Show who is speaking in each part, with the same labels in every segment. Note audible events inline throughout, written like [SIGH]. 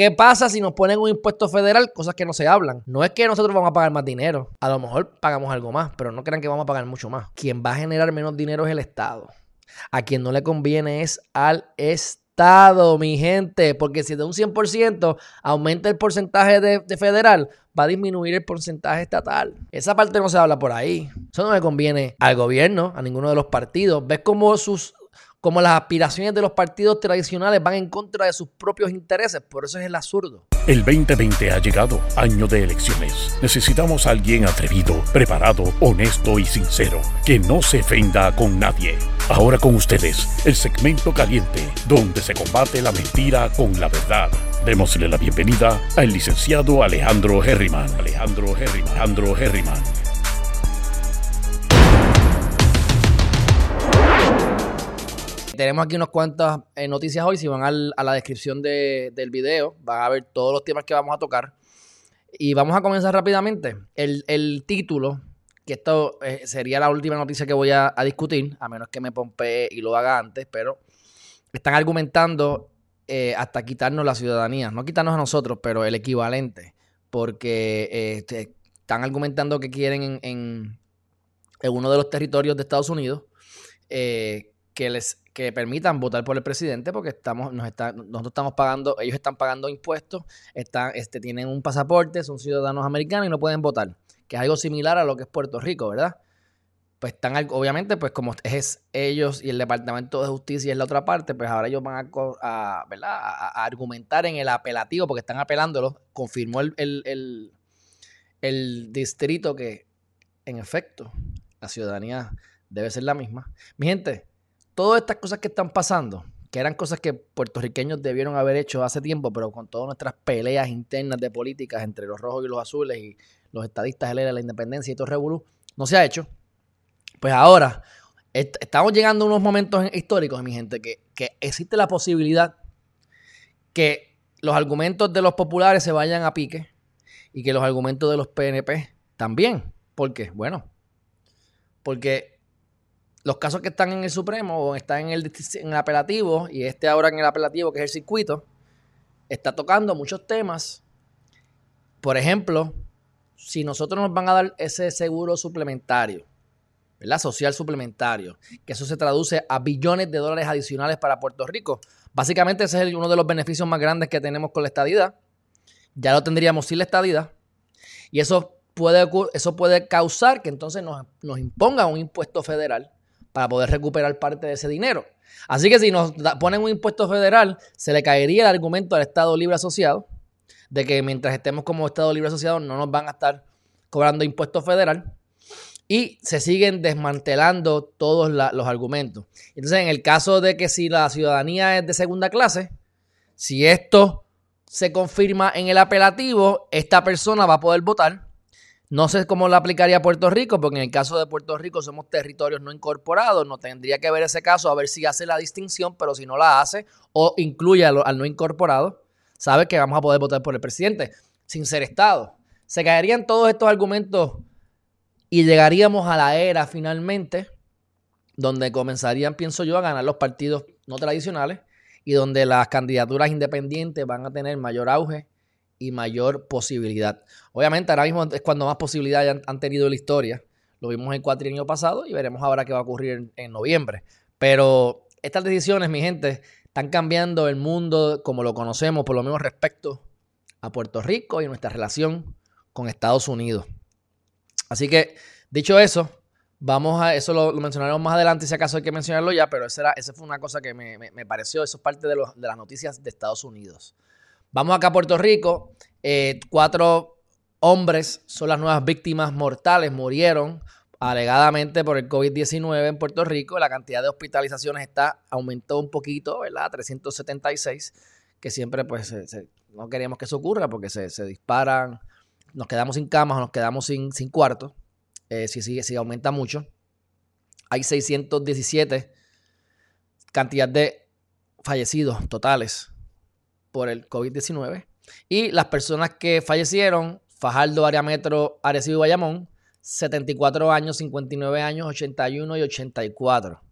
Speaker 1: ¿qué pasa si nos ponen un impuesto federal? Cosas que no se hablan. No es que nosotros vamos a pagar más dinero. A lo mejor pagamos algo más, pero no crean que vamos a pagar mucho más. Quien va a generar menos dinero es el Estado. A quien no le conviene es al Estado, mi gente, porque si de un 100% aumenta el porcentaje de, de, federal, va a disminuir el porcentaje estatal. Esa parte no se habla por ahí. Eso no le conviene al gobierno, a ninguno de los partidos. ¿Ves cómo sus como las aspiraciones de los partidos tradicionales van en contra de sus propios intereses. Por eso es el absurdo.
Speaker 2: El 2020 ha llegado, año de elecciones. Necesitamos a alguien atrevido, preparado, honesto y sincero, que no se ofenda con nadie. Ahora con ustedes, el segmento caliente, donde se combate la mentira con la verdad. Démosle la bienvenida al licenciado Alejandro Herriman. Alejandro Herriman. Alejandro Herriman.
Speaker 1: Tenemos aquí unas cuantas eh, noticias hoy. Si van a la descripción de, del video, van a ver todos los temas que vamos a tocar. Y vamos a comenzar rápidamente. El, el título, que esto eh, sería la última noticia que voy a, discutir, a menos que me pompee y lo haga antes, pero están argumentando eh, hasta quitarnos la ciudadanía. No quitarnos a nosotros, pero el equivalente. Porque este, están argumentando que quieren en, en, en, uno de los territorios de Estados Unidos que les que permitan votar por el presidente porque estamos, nos está, nosotros estamos pagando, ellos están pagando impuestos, están, este, tienen un pasaporte, son ciudadanos americanos y no pueden votar, que es algo similar a lo que es Puerto Rico, ¿verdad? Pues están, obviamente, pues como es ellos y el Departamento de Justicia es la otra parte, pues ahora ellos van a, ¿verdad? A, argumentar en el apelativo, porque están apelándolo, confirmó el, el, el distrito que, en efecto, la ciudadanía debe ser la misma. Mi gente, todas estas cosas que están pasando, que eran cosas que puertorriqueños debieron haber hecho hace tiempo, pero con todas nuestras peleas internas de políticas entre los rojos y los azules y los estadistas de la independencia y todo revolú, no se ha hecho. Pues ahora estamos llegando a unos momentos históricos, mi gente, que, que existe la posibilidad que los argumentos de los populares se vayan a pique y que los argumentos de los PNP también. ¿Por qué? Bueno, porque los casos que están en el Supremo o están en el, en el apelativo, y este ahora en el apelativo, que es el circuito, está tocando muchos temas. Por ejemplo, si nosotros nos van a dar ese seguro suplementario, ¿verdad? Social suplementario, que eso se traduce a billones de dólares adicionales para Puerto Rico. Básicamente ese es uno de los beneficios más grandes que tenemos con la estadidad. Ya lo tendríamos sin la estadidad. Y eso puede, eso puede causar que entonces nos, nos imponga un impuesto federal para poder recuperar parte de ese dinero. Así que si nos ponen un impuesto federal, se le caería el argumento al Estado Libre Asociado de que mientras estemos como Estado Libre Asociado no nos van a estar cobrando impuesto federal y se siguen desmantelando todos los argumentos. Entonces, en el caso de que si la ciudadanía es de segunda clase, si esto se confirma en el apelativo, esta persona va a poder votar no sé cómo lo aplicaría Puerto Rico, porque en el caso de Puerto Rico somos territorios no incorporados, no tendría que ver ese caso a ver si hace la distinción, pero si no la hace o incluye al, no incorporado, sabe que vamos a poder votar por el presidente sin ser Estado. Se caerían todos estos argumentos y llegaríamos a la era finalmente donde comenzarían, pienso yo, a ganar los partidos no tradicionales y donde las candidaturas independientes van a tener mayor auge y mayor posibilidad. Obviamente ahora mismo es cuando más posibilidades han, tenido en la historia. Lo vimos el cuatrienio pasado y veremos ahora qué va a ocurrir en, noviembre. Pero estas decisiones, mi gente, están cambiando el mundo como lo conocemos, por lo menos respecto a Puerto Rico y nuestra relación con Estados Unidos. Así que, dicho eso, vamos a, eso lo, mencionaremos más adelante si acaso hay que mencionarlo ya, pero esa, fue una cosa que me, me, pareció, eso es parte de las noticias de Estados Unidos. Vamos acá a Puerto Rico. Eh, cuatro hombres son las nuevas víctimas mortales. Murieron alegadamente por el COVID-19 en Puerto Rico. La cantidad de hospitalizaciones está aumentó un poquito, ¿verdad? 376, que siempre pues no queríamos que eso ocurra porque se, se, disparan, nos quedamos sin camas o nos quedamos sin, sin cuartos. Eh, si, si, si aumenta mucho. Hay 617 cantidad de fallecidos totales por el COVID-19. Y las personas que fallecieron, Fajardo, Área Metro, Arecibo y Bayamón, 74 años, 59 años, 81 y 84.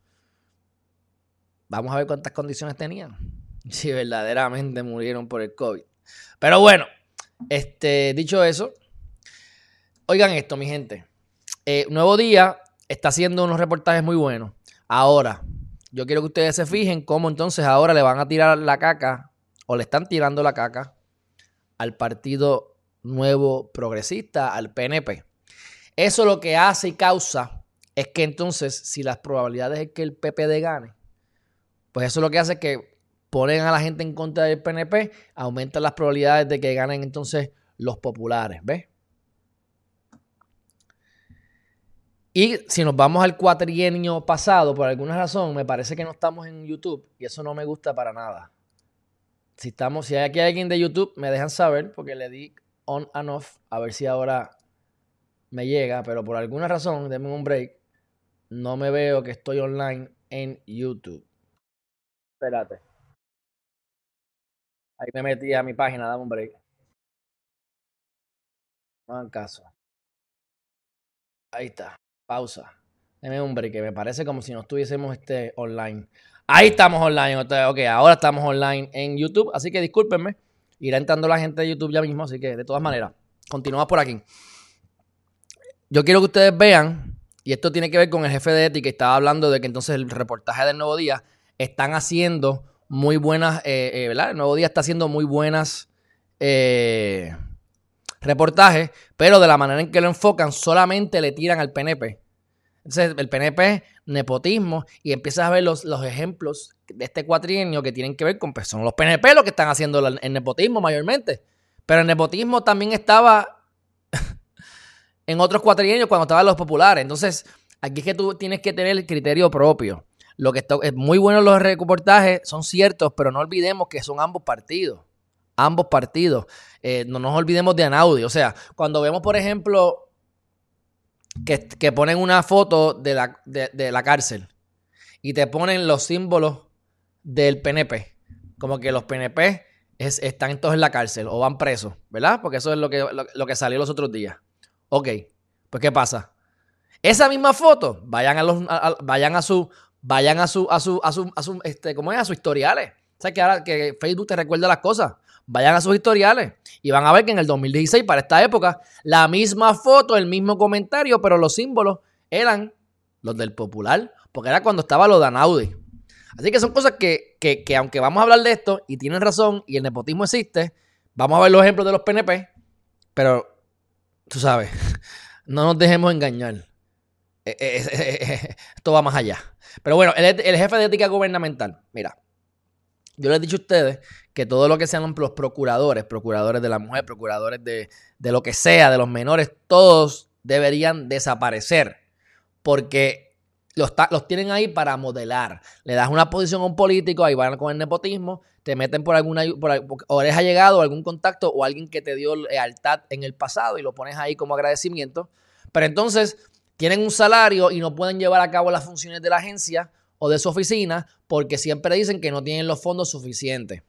Speaker 1: Vamos a ver cuántas condiciones tenían. [LAUGHS] Si verdaderamente murieron por el COVID. Pero bueno, este, dicho eso, oigan esto, mi gente. Eh, Nuevo Día está haciendo unos reportajes muy buenos. Ahora, yo quiero que ustedes se fijen cómo entonces ahora le van a tirar la caca o le están tirando la caca al Partido Nuevo Progresista, al PNP. Eso lo que hace y causa es que entonces, si las probabilidades es que el PPD gane, pues eso lo que hace es que ponen a la gente en contra del PNP, aumentan las probabilidades de que ganen entonces los populares, ¿ves? Y si nos vamos al cuatrienio pasado, por alguna razón, me parece que no estamos en YouTube y eso no me gusta para nada. Si estamos, si hay aquí alguien de YouTube, me dejan saber porque le di on and off a ver si ahora me llega, pero por alguna razón, denme un break, no me veo que estoy online en YouTube. Espérate. Ahí me metí a mi página, dame un break. No hagan caso. Ahí está. Pausa. Deme un break, que me parece como si no estuviésemos este, online. Ahí estamos online. Ok, ahora estamos online en YouTube. Así que discúlpenme. Irá entrando la gente de YouTube ya mismo. Así que de todas maneras, continuamos por aquí. Yo quiero que ustedes vean, y esto tiene que ver con el jefe de ética, estaba hablando de que entonces el reportaje del Nuevo Día están haciendo muy buenas, eh, eh, ¿verdad? El Nuevo Día está haciendo muy buenas eh, reportajes, pero de la manera en que lo enfocan, solamente le tiran al PNP. Entonces, el PNP, nepotismo, y empiezas a ver los, los ejemplos de este cuatrienio que tienen que ver con personas. Los PNP los que están haciendo el nepotismo mayormente. Pero el nepotismo también estaba [LAUGHS] en otros cuatrienios cuando estaban los populares. Entonces, aquí es que tú tienes que tener el criterio propio. Lo que está, es muy bueno los reportajes, son ciertos, pero no olvidemos que son ambos partidos. Ambos partidos. Eh, no nos olvidemos de Anaudi. O sea, cuando vemos, por ejemplo, que, ponen una foto de la, de, la, cárcel y te ponen los símbolos del PNP, como que los PNP están todos en la cárcel o van presos, ¿verdad? Porque eso es lo que, lo, que salió los otros días. Ok, pues ¿qué pasa? Esa misma foto, vayan a los, vayan a su, vayan a su, a su, a su, a su, este, ¿cómo es? A sus historiales. O sea, que ahora que Facebook te recuerda las cosas. Vayan a sus historiales y van a ver que en el 2016, para esta época, la misma foto, el mismo comentario, pero los símbolos eran los del popular, porque era cuando estaba lo de Anaudi. Así que son cosas que, que, que, aunque vamos a hablar de esto, y tienen razón, y el nepotismo existe, vamos a ver los ejemplos de los PNP, pero tú sabes, [LAUGHS] no nos dejemos engañar. Eh, eh, eh, esto va más allá. Pero bueno, el, el jefe de ética gubernamental, mira, yo les he dicho a ustedes que todo lo que sean los procuradores, procuradores de la mujer, procuradores de, lo que sea, de los menores, todos deberían desaparecer. Porque los, los, tienen ahí para modelar. Le das una posición a un político, ahí van con el nepotismo, te meten por alguna por, oreja llegado, algún contacto o alguien que te dio lealtad en el pasado y lo pones ahí como agradecimiento. Pero entonces tienen un salario y no pueden llevar a cabo las funciones de la agencia o de su oficina porque siempre dicen que no tienen los fondos suficientes.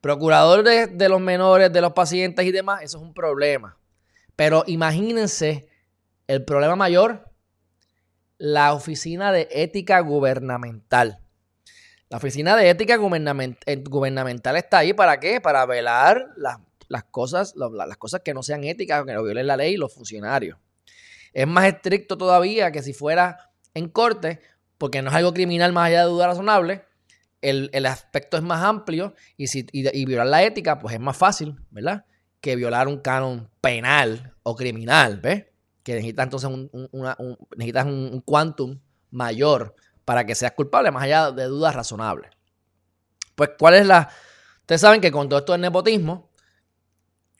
Speaker 1: Procuradores de, los menores, de los pacientes y demás, eso es un problema. Pero imagínense el problema mayor, la Oficina de Ética Gubernamental. La Oficina de Ética eh, Gubernamental está ahí para qué? Para velar las, cosas, las cosas que no sean éticas, que no violen la ley y los funcionarios. Es más estricto todavía que si fuera en corte, porque no es algo criminal más allá de duda razonable. El, aspecto es más amplio y, si, violar la ética, pues es más fácil, ¿verdad? Que violar un canon penal o criminal, ¿ves? Que necesitas entonces un, necesitas un quantum mayor para que seas culpable, más allá de dudas razonables. Pues, ¿cuál es la...? Ustedes saben que con todo esto del nepotismo,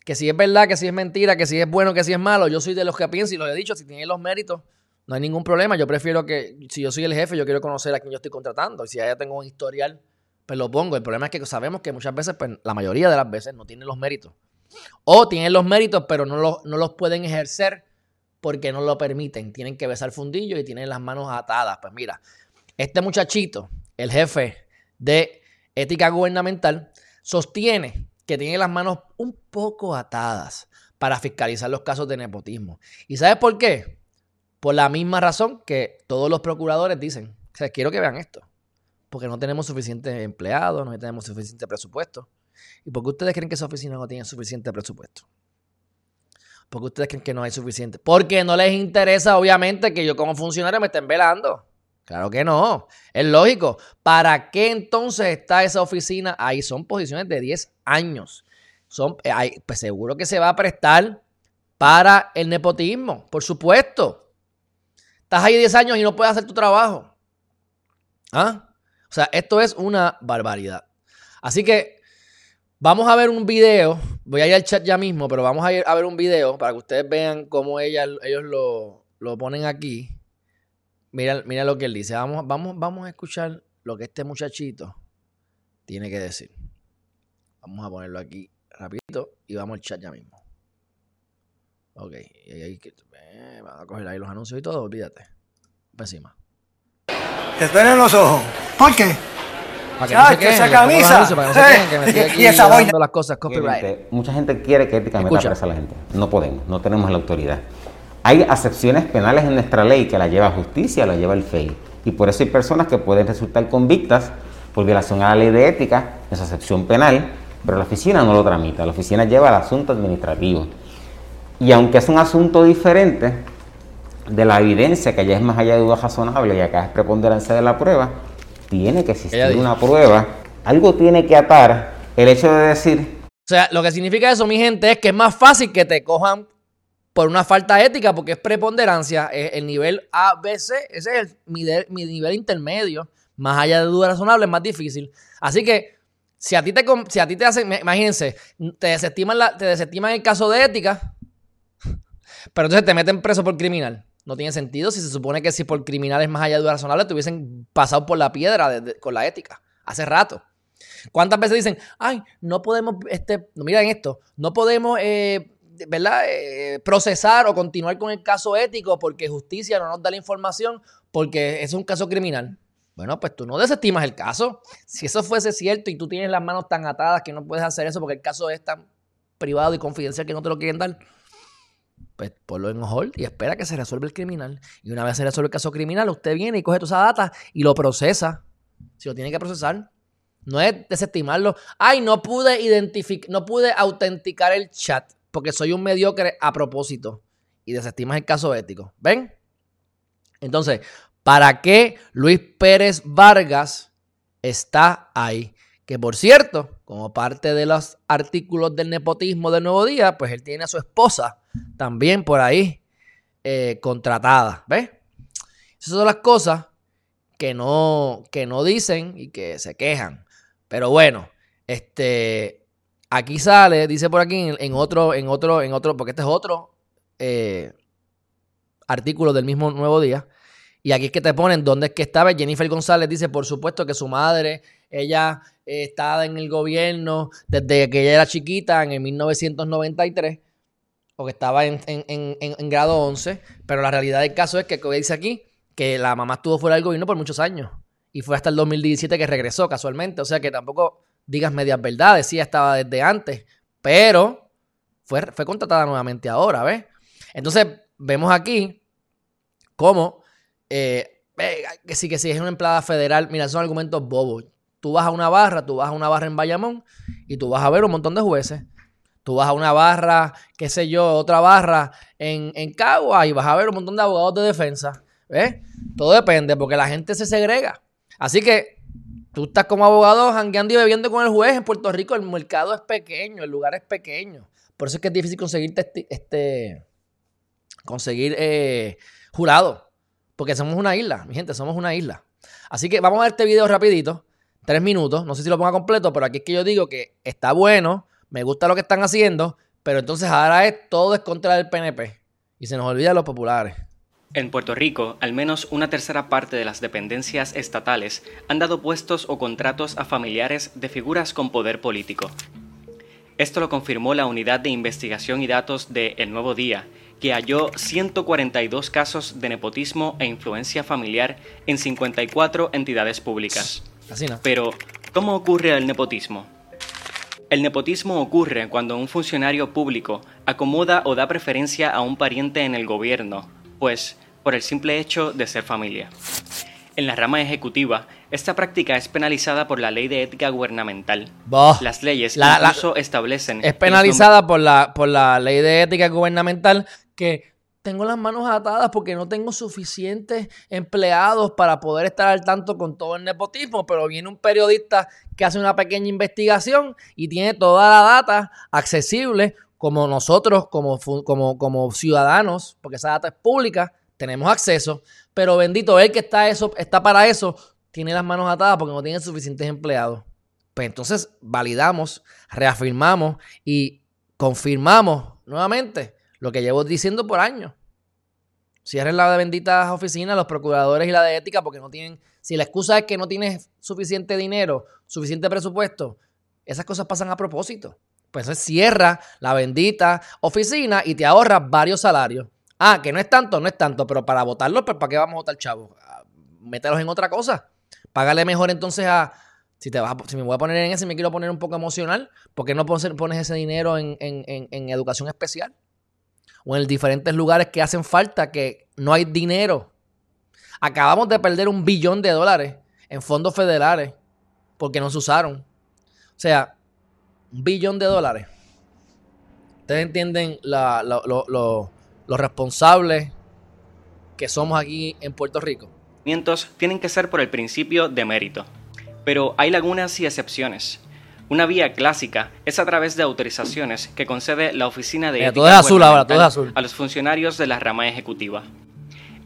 Speaker 1: que si es verdad, que si es mentira, que si es bueno, que si es malo, yo soy de los que pienso y lo he dicho, si tiene los méritos, no hay ningún problema. Yo prefiero que, si yo soy el jefe, yo quiero conocer a quien yo estoy contratando. Y si ya tengo un historial, pues lo pongo. El problema es que sabemos que muchas veces, pues la mayoría de las veces, no tienen los méritos. O tienen los méritos, pero no los, no los pueden ejercer porque no lo permiten. Tienen que besar fundillo y tienen las manos atadas. Pues mira, este muchachito, el jefe de ética gubernamental, sostiene que tiene las manos un poco atadas para fiscalizar los casos de nepotismo. ¿Y sabes por qué? Por la misma razón que todos los procuradores dicen, o sea, quiero que vean esto, porque no tenemos suficientes empleados, no tenemos suficiente presupuesto. ¿Y por qué ustedes creen que esa oficina no tiene suficiente presupuesto? ¿Por qué ustedes creen que no hay suficiente? Porque no les interesa, obviamente, que yo como funcionario me estén velando. Claro que no. Es lógico. ¿Para qué entonces está esa oficina? Ahí son posiciones de 10 años. Son, eh, pues seguro que se va a prestar para el nepotismo, por supuesto. Estás ahí 10 años y no puedes hacer tu trabajo. ¿Ah? O sea, esto es una barbaridad. Así que vamos a ver un video. Voy a ir al chat ya mismo, pero vamos a ver un video para que ustedes vean cómo ellos lo, lo ponen aquí. Mira, mira lo que él dice. Vamos, vamos, vamos a escuchar lo que este muchachito tiene que decir. Vamos a ponerlo aquí rapidito y vamos al chat ya mismo. Ok, y ahí eh, van a coger ahí los anuncios y todo, olvídate. Para encima.
Speaker 3: Te en los ojos. ¿Por qué?
Speaker 1: Para que no se queden, esa camisa. para que no se queden, que me estoy aquí y esa
Speaker 4: boina. las cosas copyright. Mucha gente quiere que éticamente presa a la gente. No podemos, no tenemos la autoridad. Hay acepciones penales en nuestra ley que la lleva justicia, la lleva el FEI. Y por eso hay personas que pueden resultar convictas por violación a la ley de ética, esa acepción penal, pero la oficina no lo tramita. La oficina lleva el asunto administrativo. Y aunque es un asunto diferente de la evidencia, que ya es más allá de duda razonable y acá es preponderancia de la prueba, tiene que existir una prueba. Algo tiene que atar el hecho de decir.
Speaker 1: O sea, lo que significa eso, mi gente, es que es más fácil que te cojan por una falta ética, porque es preponderancia, es el nivel ABC, ese es mi, nivel intermedio, más allá de duda razonable, es más difícil. Así que, si a ti te, si a ti te hacen, imagínense, te desestiman, la, te desestiman el caso de ética, pero entonces te meten preso por criminal. No tiene sentido si se supone que si por criminal es más allá de razonable, te hubiesen pasado por la piedra con la ética, hace rato. ¿Cuántas veces dicen, ay, no podemos, este, miren esto, no podemos eh, ¿verdad? Eh, procesar o continuar con el caso ético porque justicia no nos da la información porque es un caso criminal. Bueno, pues tú no desestimas el caso. Si eso fuese cierto y tú tienes las manos tan atadas que no puedes hacer eso porque el caso es tan privado y confidencial que no te lo quieren dar, pues ponlo en hold y espera que se resuelva el criminal. Y una vez se resuelve el caso criminal, usted viene y coge toda esa data y lo procesa. Si lo tiene que procesar. No es desestimarlo. Ay, no pude identificar, no pude autenticar el chat porque soy un mediocre a propósito y desestimas el caso ético. ¿Ven? Entonces, ¿para qué Luis Pérez Vargas está ahí? Que por cierto, como parte de los artículos del nepotismo del Nuevo Día, pues él tiene a su esposa también por ahí eh, contratada. ¿Ves? Esas son las cosas que no, que no dicen y que se quejan. Pero bueno, este, Aquí sale, dice por aquí en, otro, en otro, en otro, porque este es otro eh, artículo del mismo Nuevo Día. Y aquí es que te ponen dónde es que estaba. Jennifer González dice, por supuesto, que su madre, ella eh, estaba en el gobierno desde que ella era chiquita, en el 1993, o que estaba en, en, grado 11. Pero la realidad del caso es que, como dice aquí, que la mamá estuvo fuera del gobierno por muchos años. Y fue hasta el 2017 que regresó casualmente. O sea que tampoco digas medias verdades, sí, estaba desde antes, pero fue, fue contratada nuevamente ahora, ¿ves? Entonces, vemos aquí cómo, eh, que sí, que sí, es una empleada federal, mira, son argumentos bobos. Tú vas a una barra, tú vas a una barra en Bayamón y tú vas a ver un montón de jueces. Tú vas a una barra, qué sé yo, otra barra en, en Cagua y vas a ver un montón de abogados de defensa. ¿Ves? Todo depende porque la gente se segrega. Así que Tú estás como abogado jangueando y bebiendo con el juez. En Puerto Rico el mercado es pequeño, el lugar es pequeño. Por eso es que es difícil conseguir este, conseguir eh, jurado. Porque somos una isla, mi gente, somos una isla. Así que vamos a ver este video rapidito. Tres minutos. No sé si lo ponga completo, pero aquí es que yo digo que está bueno. Me gusta lo que están haciendo. Pero entonces ahora es todo es contra del PNP. Y se nos olvida los populares.
Speaker 5: En Puerto Rico, al menos una tercera parte de las dependencias estatales han dado puestos o contratos a familiares de figuras con poder político. Esto lo confirmó la Unidad de Investigación y Datos de El Nuevo Día, que halló 142 casos de nepotismo e influencia familiar en 54 entidades públicas. Pero, ¿cómo ocurre el nepotismo? El nepotismo ocurre cuando un funcionario público acomoda o da preferencia a un pariente en el gobierno, pues por el simple hecho de ser familia. En la rama ejecutiva, Esta práctica es penalizada por la ley de ética gubernamental. Las leyes incluso establecen...
Speaker 1: Es penalizada por la, por la ley de ética gubernamental que tengo las manos atadas porque no tengo suficientes empleados para poder estar al tanto con todo el nepotismo, pero viene un periodista que hace una pequeña investigación y tiene toda la data accesible como nosotros, como, como, ciudadanos, porque esa data es pública, tenemos acceso, pero bendito, él que está, eso, está para eso, tiene las manos atadas porque no tiene suficientes empleados. Pues entonces validamos, reafirmamos y confirmamos nuevamente lo que llevo diciendo por años. Cierren la de benditas oficinas, los procuradores y la de ética, porque no tienen. Si la excusa es que no tienes suficiente dinero, suficiente presupuesto, esas cosas pasan a propósito. Pues entonces cierra la bendita oficina y te ahorras varios salarios. Ah, que no es tanto, no es tanto, pero para votarlos, pues ¿para qué vamos a votar, chavos? Ah, mételos en otra cosa. Págale mejor entonces a. Si, te vas si me voy a poner en ese, me quiero poner un poco emocional, ¿por qué no pones ese dinero en, educación especial? O en diferentes lugares que hacen falta, que no hay dinero. Acabamos de perder un billón de dólares en fondos federales porque no se usaron. O sea, un billón de dólares. Ustedes entienden lo responsables que somos aquí en Puerto Rico
Speaker 5: tienen que ser por el principio de mérito. Pero hay lagunas y excepciones. Una vía clásica es a través de autorizaciones que concede la Oficina de
Speaker 1: todo azul ahora, todo azul.
Speaker 5: a los funcionarios de la rama ejecutiva.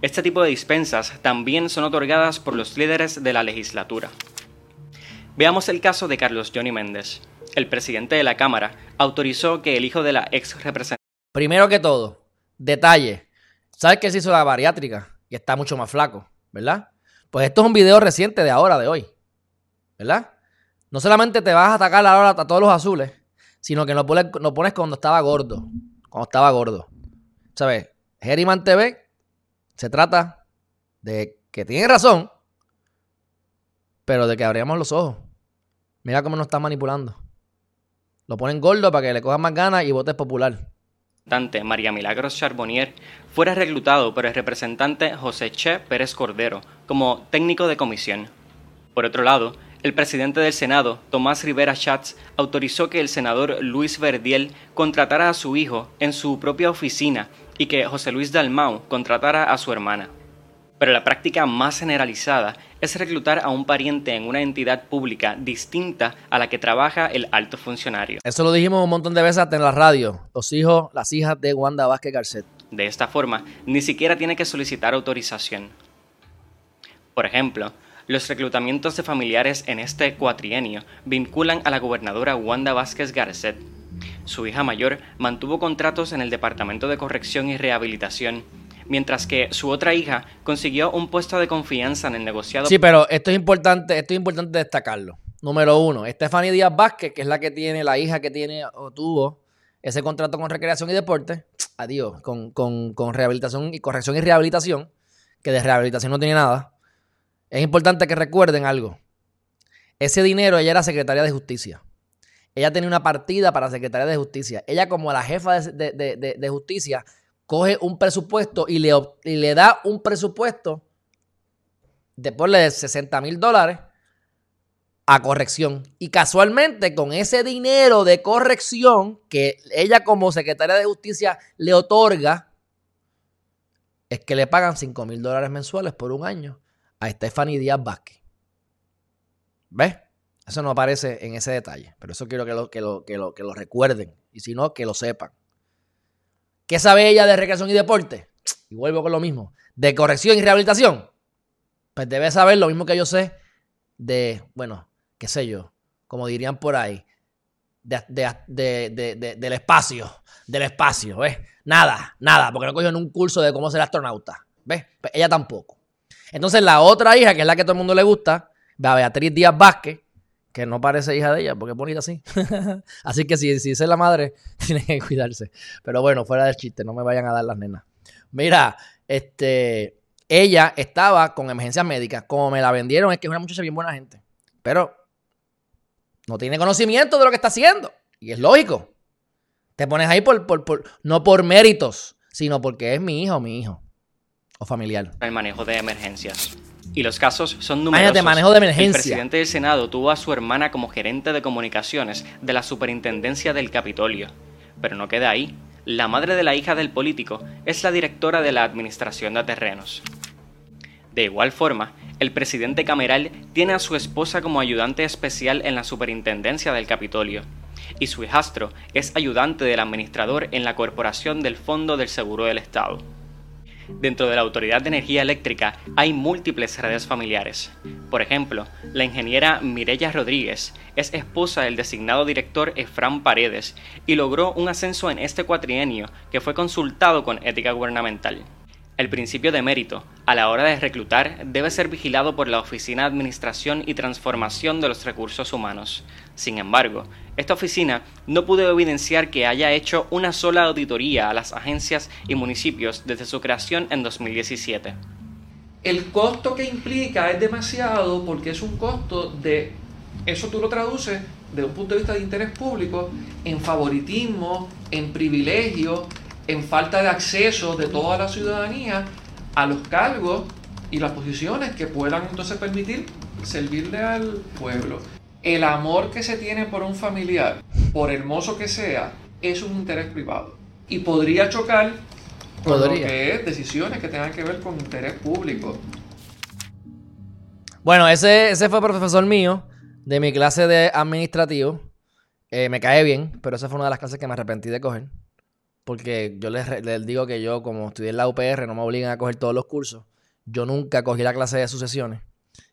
Speaker 5: Este tipo de dispensas también son otorgadas por los líderes de la legislatura. Veamos el caso de Carlos Johnny Méndez. El presidente de la Cámara autorizó que el hijo de la ex representante...
Speaker 1: Primero que todo, detalle. ¿Sabes que se hizo la bariátrica? Y está mucho más flaco. ¿verdad? Pues esto es un video reciente de ahora, de hoy, ¿verdad? No solamente te vas a atacar ahora a todos los azules, sino que lo pones, cuando estaba gordo, cuando estaba gordo. ¿Sabes? Geriman TV se trata de que tiene razón, pero de que abríamos los ojos. Mira cómo nos están manipulando. Lo ponen gordo para que le cojan más ganas y votes popular.
Speaker 5: María Milagros Charbonnier fuera reclutado por el representante José Che Pérez Cordero como técnico de comisión. Por otro lado, el presidente del Senado, Tomás Rivera Schatz, autorizó que el senador Luis Verdiel contratara a su hijo en su propia oficina y que José Luis Dalmau contratara a su hermana. Pero la práctica más generalizada es reclutar a un pariente en una entidad pública distinta a la que trabaja el alto funcionario.
Speaker 1: Eso lo dijimos un montón de veces en la radio. Los hijos, las hijas de Wanda Vázquez Garcet.
Speaker 5: De esta forma, ni siquiera tiene que solicitar autorización. Por ejemplo, los reclutamientos de familiares en este cuatrienio vinculan a la gobernadora Wanda Vázquez Garcet. Su hija mayor mantuvo contratos en el Departamento de Corrección y Rehabilitación mientras que su otra hija consiguió un puesto de confianza en el negociado.
Speaker 1: Sí, pero esto es importante, esto es importante destacarlo. Número uno, Stephanie Díaz Vázquez, que es la que tiene, la hija que tiene o tuvo ese contrato con recreación y deporte, adiós, con, con rehabilitación y corrección y rehabilitación, que de rehabilitación no tiene nada. Es importante que recuerden algo. Ese dinero, ella era secretaria de justicia. Ella tenía una partida para secretaria de justicia. Ella, como la jefa de, de justicia, coge un presupuesto y le, le da un presupuesto de de 60 mil dólares a corrección. Y casualmente con ese dinero de corrección que ella como secretaria de justicia le otorga, es que le pagan 5 mil dólares mensuales por un año a Stephanie Díaz Vázquez. ¿Ves? Eso no aparece en ese detalle, pero eso quiero que lo, que lo, que lo, que lo recuerden y si no, que lo sepan. ¿Qué sabe ella de recreación y deporte? Y vuelvo con lo mismo. De corrección y rehabilitación. Pues debe saber lo mismo que yo sé de, bueno, qué sé yo, como dirían por ahí, del espacio, del espacio, ¿ves? Nada, nada, porque no cogió en un curso de cómo ser astronauta, ¿ves? Pues ella tampoco. Entonces la otra hija, que es la que todo el mundo le gusta, Beatriz Díaz Vázquez, que no parece hija de ella, porque es bonita así. [LAUGHS] así que si, si es la madre, [LAUGHS] tiene que cuidarse. Pero bueno, fuera del chiste, no me vayan a dar las nenas. Mira, este, ella estaba con emergencias médicas. Como me la vendieron, es que es una muchacha bien buena gente. Pero no tiene conocimiento de lo que está haciendo. Y es lógico. Te pones ahí por, por, por no por méritos, sino porque es mi hija o mi hijo. O familiar.
Speaker 5: El manejo de emergencias. Y los casos son numerosos.
Speaker 1: manejo de emergencia.
Speaker 5: El presidente del Senado tuvo a su hermana como gerente de comunicaciones de la superintendencia del Capitolio. Pero no queda ahí. La madre de la hija del político es la directora de la administración de terrenos. De igual forma, el presidente cameral tiene a su esposa como ayudante especial en la superintendencia del Capitolio, y su hijastro es ayudante del administrador en la Corporación del Fondo del Seguro del Estado. Dentro de la Autoridad de Energía Eléctrica hay múltiples redes familiares. Por ejemplo, la ingeniera Mirella Rodríguez es esposa del designado director Efran Paredes y logró un ascenso en este cuatrienio que fue consultado con ética gubernamental. El principio de mérito, a la hora de reclutar, debe ser vigilado por la Oficina de Administración y Transformación de los Recursos Humanos. Sin embargo, esta oficina no pudo evidenciar que haya hecho una sola auditoría a las agencias y municipios desde su creación en 2017.
Speaker 6: El costo que implica es demasiado porque es un costo de, eso tú lo traduces de un punto de vista de interés público, en favoritismo, en privilegio, en falta de acceso de toda la ciudadanía a los cargos y las posiciones que puedan entonces permitir servirle al pueblo. El amor que se tiene por un familiar, por hermoso que sea, es un interés privado. Y podría chocar con lo que es decisiones que tengan que ver con interés público.
Speaker 1: Bueno, ese, ese fue profesor mío de mi clase de administrativo. Eh, me cae bien, pero esa fue una de las clases que me arrepentí de coger. Porque yo les, digo que yo, como estudié en la UPR, no me obligan a coger todos los cursos. Yo nunca cogí la clase de sucesiones.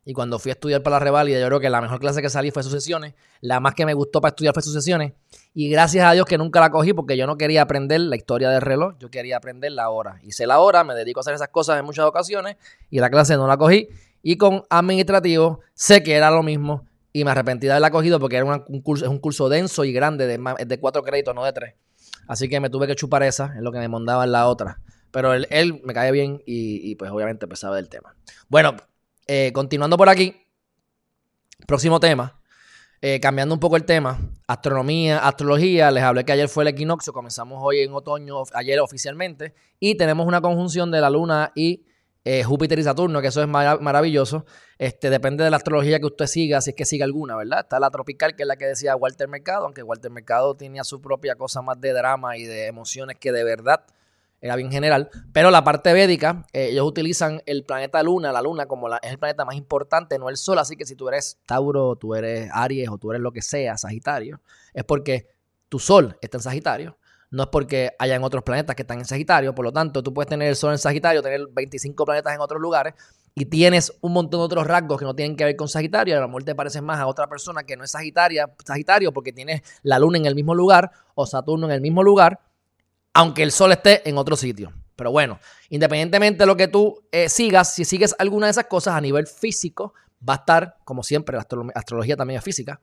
Speaker 1: Y cuando fui a estudiar para la reválida, yo creo que la mejor clase que salí fue sucesiones. La más que me gustó para estudiar fue sucesiones. Y gracias a Dios que nunca la cogí porque yo no quería aprender la historia del reloj, yo quería aprender la hora. Hice la hora, me dedico a hacer esas cosas en muchas ocasiones y la clase no la cogí. Y con administrativo sé que era lo mismo y me arrepentí de haberla cogido porque era un curso, es un curso denso y grande de, de cuatro créditos, no de tres. Así que me tuve que chupar esa, en lo que me mandaba en la otra. Pero él, me cae bien y, pues obviamente empezaba del tema. Bueno, eh, continuando por aquí, próximo tema. Eh, cambiando un poco el tema, astronomía, astrología, les hablé que ayer fue el equinoccio, comenzamos hoy en otoño, ayer oficialmente, y tenemos una conjunción de la luna y eh, Júpiter y Saturno, que eso es maravilloso. Este, depende de la astrología que usted siga, si es que siga alguna, ¿verdad? Está la tropical, que es la que decía Walter Mercado, aunque Walter Mercado tenía su propia cosa más de drama y de emociones que de verdad era bien general. Pero la parte védica, eh, ellos utilizan el planeta Luna, la Luna, como es el planeta más importante, no el Sol. Así que si tú eres Tauro, tú eres Aries o tú eres lo que sea, Sagitario, es porque tu Sol está en Sagitario no es porque hayan otros planetas que están en Sagitario, por lo tanto, tú puedes tener el Sol en Sagitario, tener 25 planetas en otros lugares y tienes un montón de otros rasgos que no tienen que ver con Sagitario, a lo mejor te pareces más a otra persona que no es Sagitaria, Sagitario porque tienes la Luna en el mismo lugar o Saturno en el mismo lugar, aunque el Sol esté en otro sitio. Pero bueno, independientemente de lo que tú eh, sigas, si sigues alguna de esas cosas a nivel físico, va a estar, como siempre, la astrología también es física,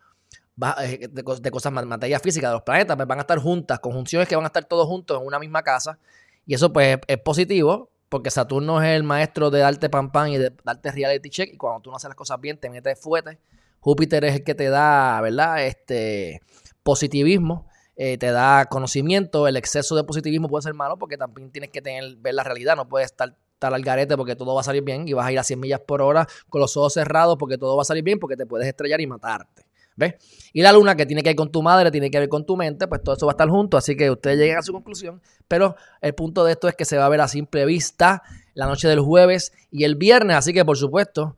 Speaker 1: de, cosas, materia física de los planetas, pues van a estar juntas, conjunciones que van a estar todos juntos en una misma casa. Y eso pues es positivo, porque Saturno es el maestro de darte pan pan y de darte reality check. Y cuando tú no haces las cosas bien, te metes fuerte. Júpiter es el que te da, ¿verdad? Este positivismo, eh, te da conocimiento. El exceso de positivismo puede ser malo porque también tienes que tener, ver la realidad. No puedes estar, estar al garete porque todo va a salir bien y vas a ir a 100 millas por hora con los ojos cerrados porque todo va a salir bien porque te puedes estrellar y matarte. ¿Ves? Y la luna que tiene que ver con tu madre, tiene que ver con tu mente, pues todo eso va a estar junto, así que ustedes lleguen a su conclusión. Pero el punto de esto es que se va a ver a simple vista la noche del jueves y el viernes, así que por supuesto,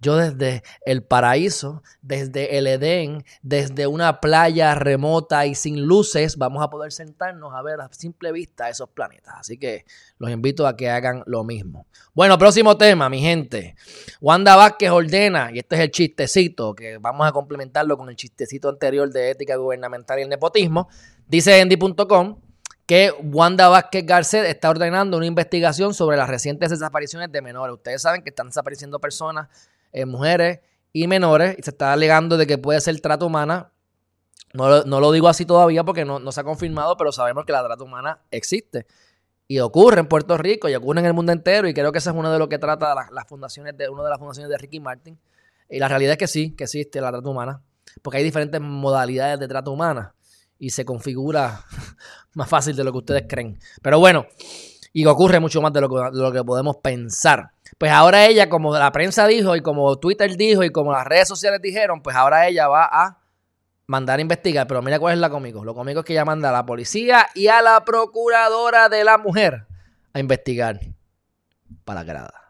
Speaker 1: yo desde el paraíso, desde el Edén, desde una playa remota y sin luces, vamos a poder sentarnos a ver a simple vista esos planetas. Así que los invito a que hagan lo mismo. Bueno, próximo tema, mi gente. Wanda Vázquez ordena, y este es el chistecito, que vamos a complementarlo con el chistecito anterior de ética gubernamental y el nepotismo. Dice Endy.com que Wanda Vázquez Garcet está ordenando una investigación sobre las recientes desapariciones de menores. Ustedes saben que están desapareciendo personas eh, mujeres y menores. Y se está alegando de que puede ser trata humana. No, lo digo así todavía porque no, se ha confirmado, pero sabemos que la trata humana existe. Y ocurre en Puerto Rico y ocurre en el mundo entero. Y creo que eso es uno de lo que trata las, fundaciones de, una de las fundaciones de Ricky Martin. Y la realidad es que sí, que existe la trata humana. Porque hay diferentes modalidades de trata humana. Y se configura [LAUGHS] más fácil de lo que ustedes creen. Pero bueno, y ocurre mucho más de lo que, de lo que podemos pensar. Pues ahora ella, como la prensa dijo y como Twitter dijo y como las redes sociales dijeron, pues ahora ella va a mandar a investigar. Pero mira cuál es la cómico. Lo cómico es que ella manda a la policía y a la procuradora de la mujer a investigar para grada.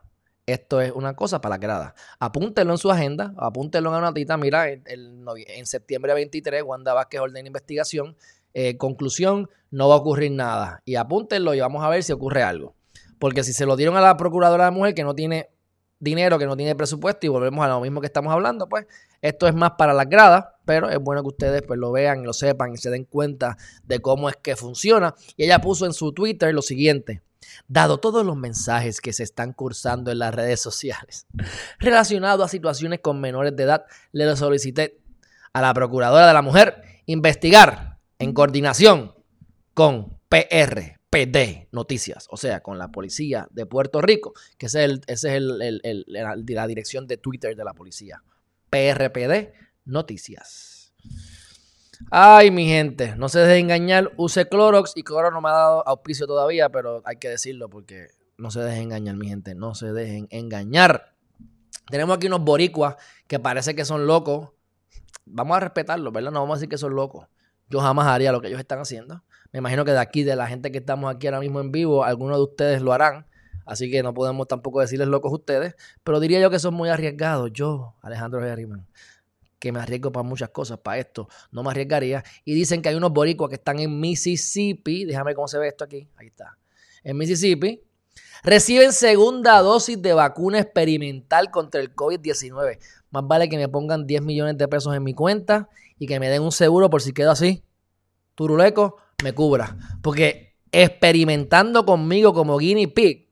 Speaker 1: Esto es una cosa para grada. Apúntenlo en su agenda, apúntenlo en una notita. Mira, en septiembre 23, Wanda Vázquez ordena investigación. Eh, conclusión, no va a ocurrir nada. Y apúntenlo y vamos a ver si ocurre algo. Porque si se lo dieron a la procuradora de la mujer que no tiene dinero, que no tiene presupuesto y volvemos a lo mismo que estamos hablando, pues esto es más para las gradas, pero es bueno que ustedes pues lo vean, lo sepan y se den cuenta de cómo es que funciona. Y ella puso en su Twitter lo siguiente. Dado todos los mensajes que se están cursando en las redes sociales [LAUGHS] relacionados a situaciones con menores de edad, le solicité a la Procuradora de la Mujer investigar en coordinación con PRPD Noticias, o sea, con la Policía de Puerto Rico, que ese es, el, ese es la dirección de Twitter de la policía. PRPD Noticias. Ay, mi gente, no se dejen engañar. Use Clorox y Clorox no me ha dado auspicio todavía, pero hay que decirlo porque no se dejen engañar, mi gente. No se dejen engañar. Tenemos aquí unos boricuas que parece que son locos. Vamos a respetarlos, ¿verdad? No vamos a decir que son locos. Yo jamás haría lo que ellos están haciendo. Me imagino que de aquí, de la gente que estamos aquí ahora mismo en vivo, algunos de ustedes lo harán. Así que no podemos tampoco decirles locos ustedes. Pero diría yo que son muy arriesgados. Yo, Alejandro Herriman que me arriesgo para muchas cosas, para esto no me arriesgaría. Y dicen que hay unos boricuas que están en Mississippi, déjame cómo se ve esto aquí, ahí está, en Mississippi, reciben segunda dosis de vacuna experimental contra el COVID-19. Más vale que me pongan 10 millones de pesos en mi cuenta y que me den un seguro por si quedo así, turuleco, me cubra. Porque experimentando conmigo como guinea pig,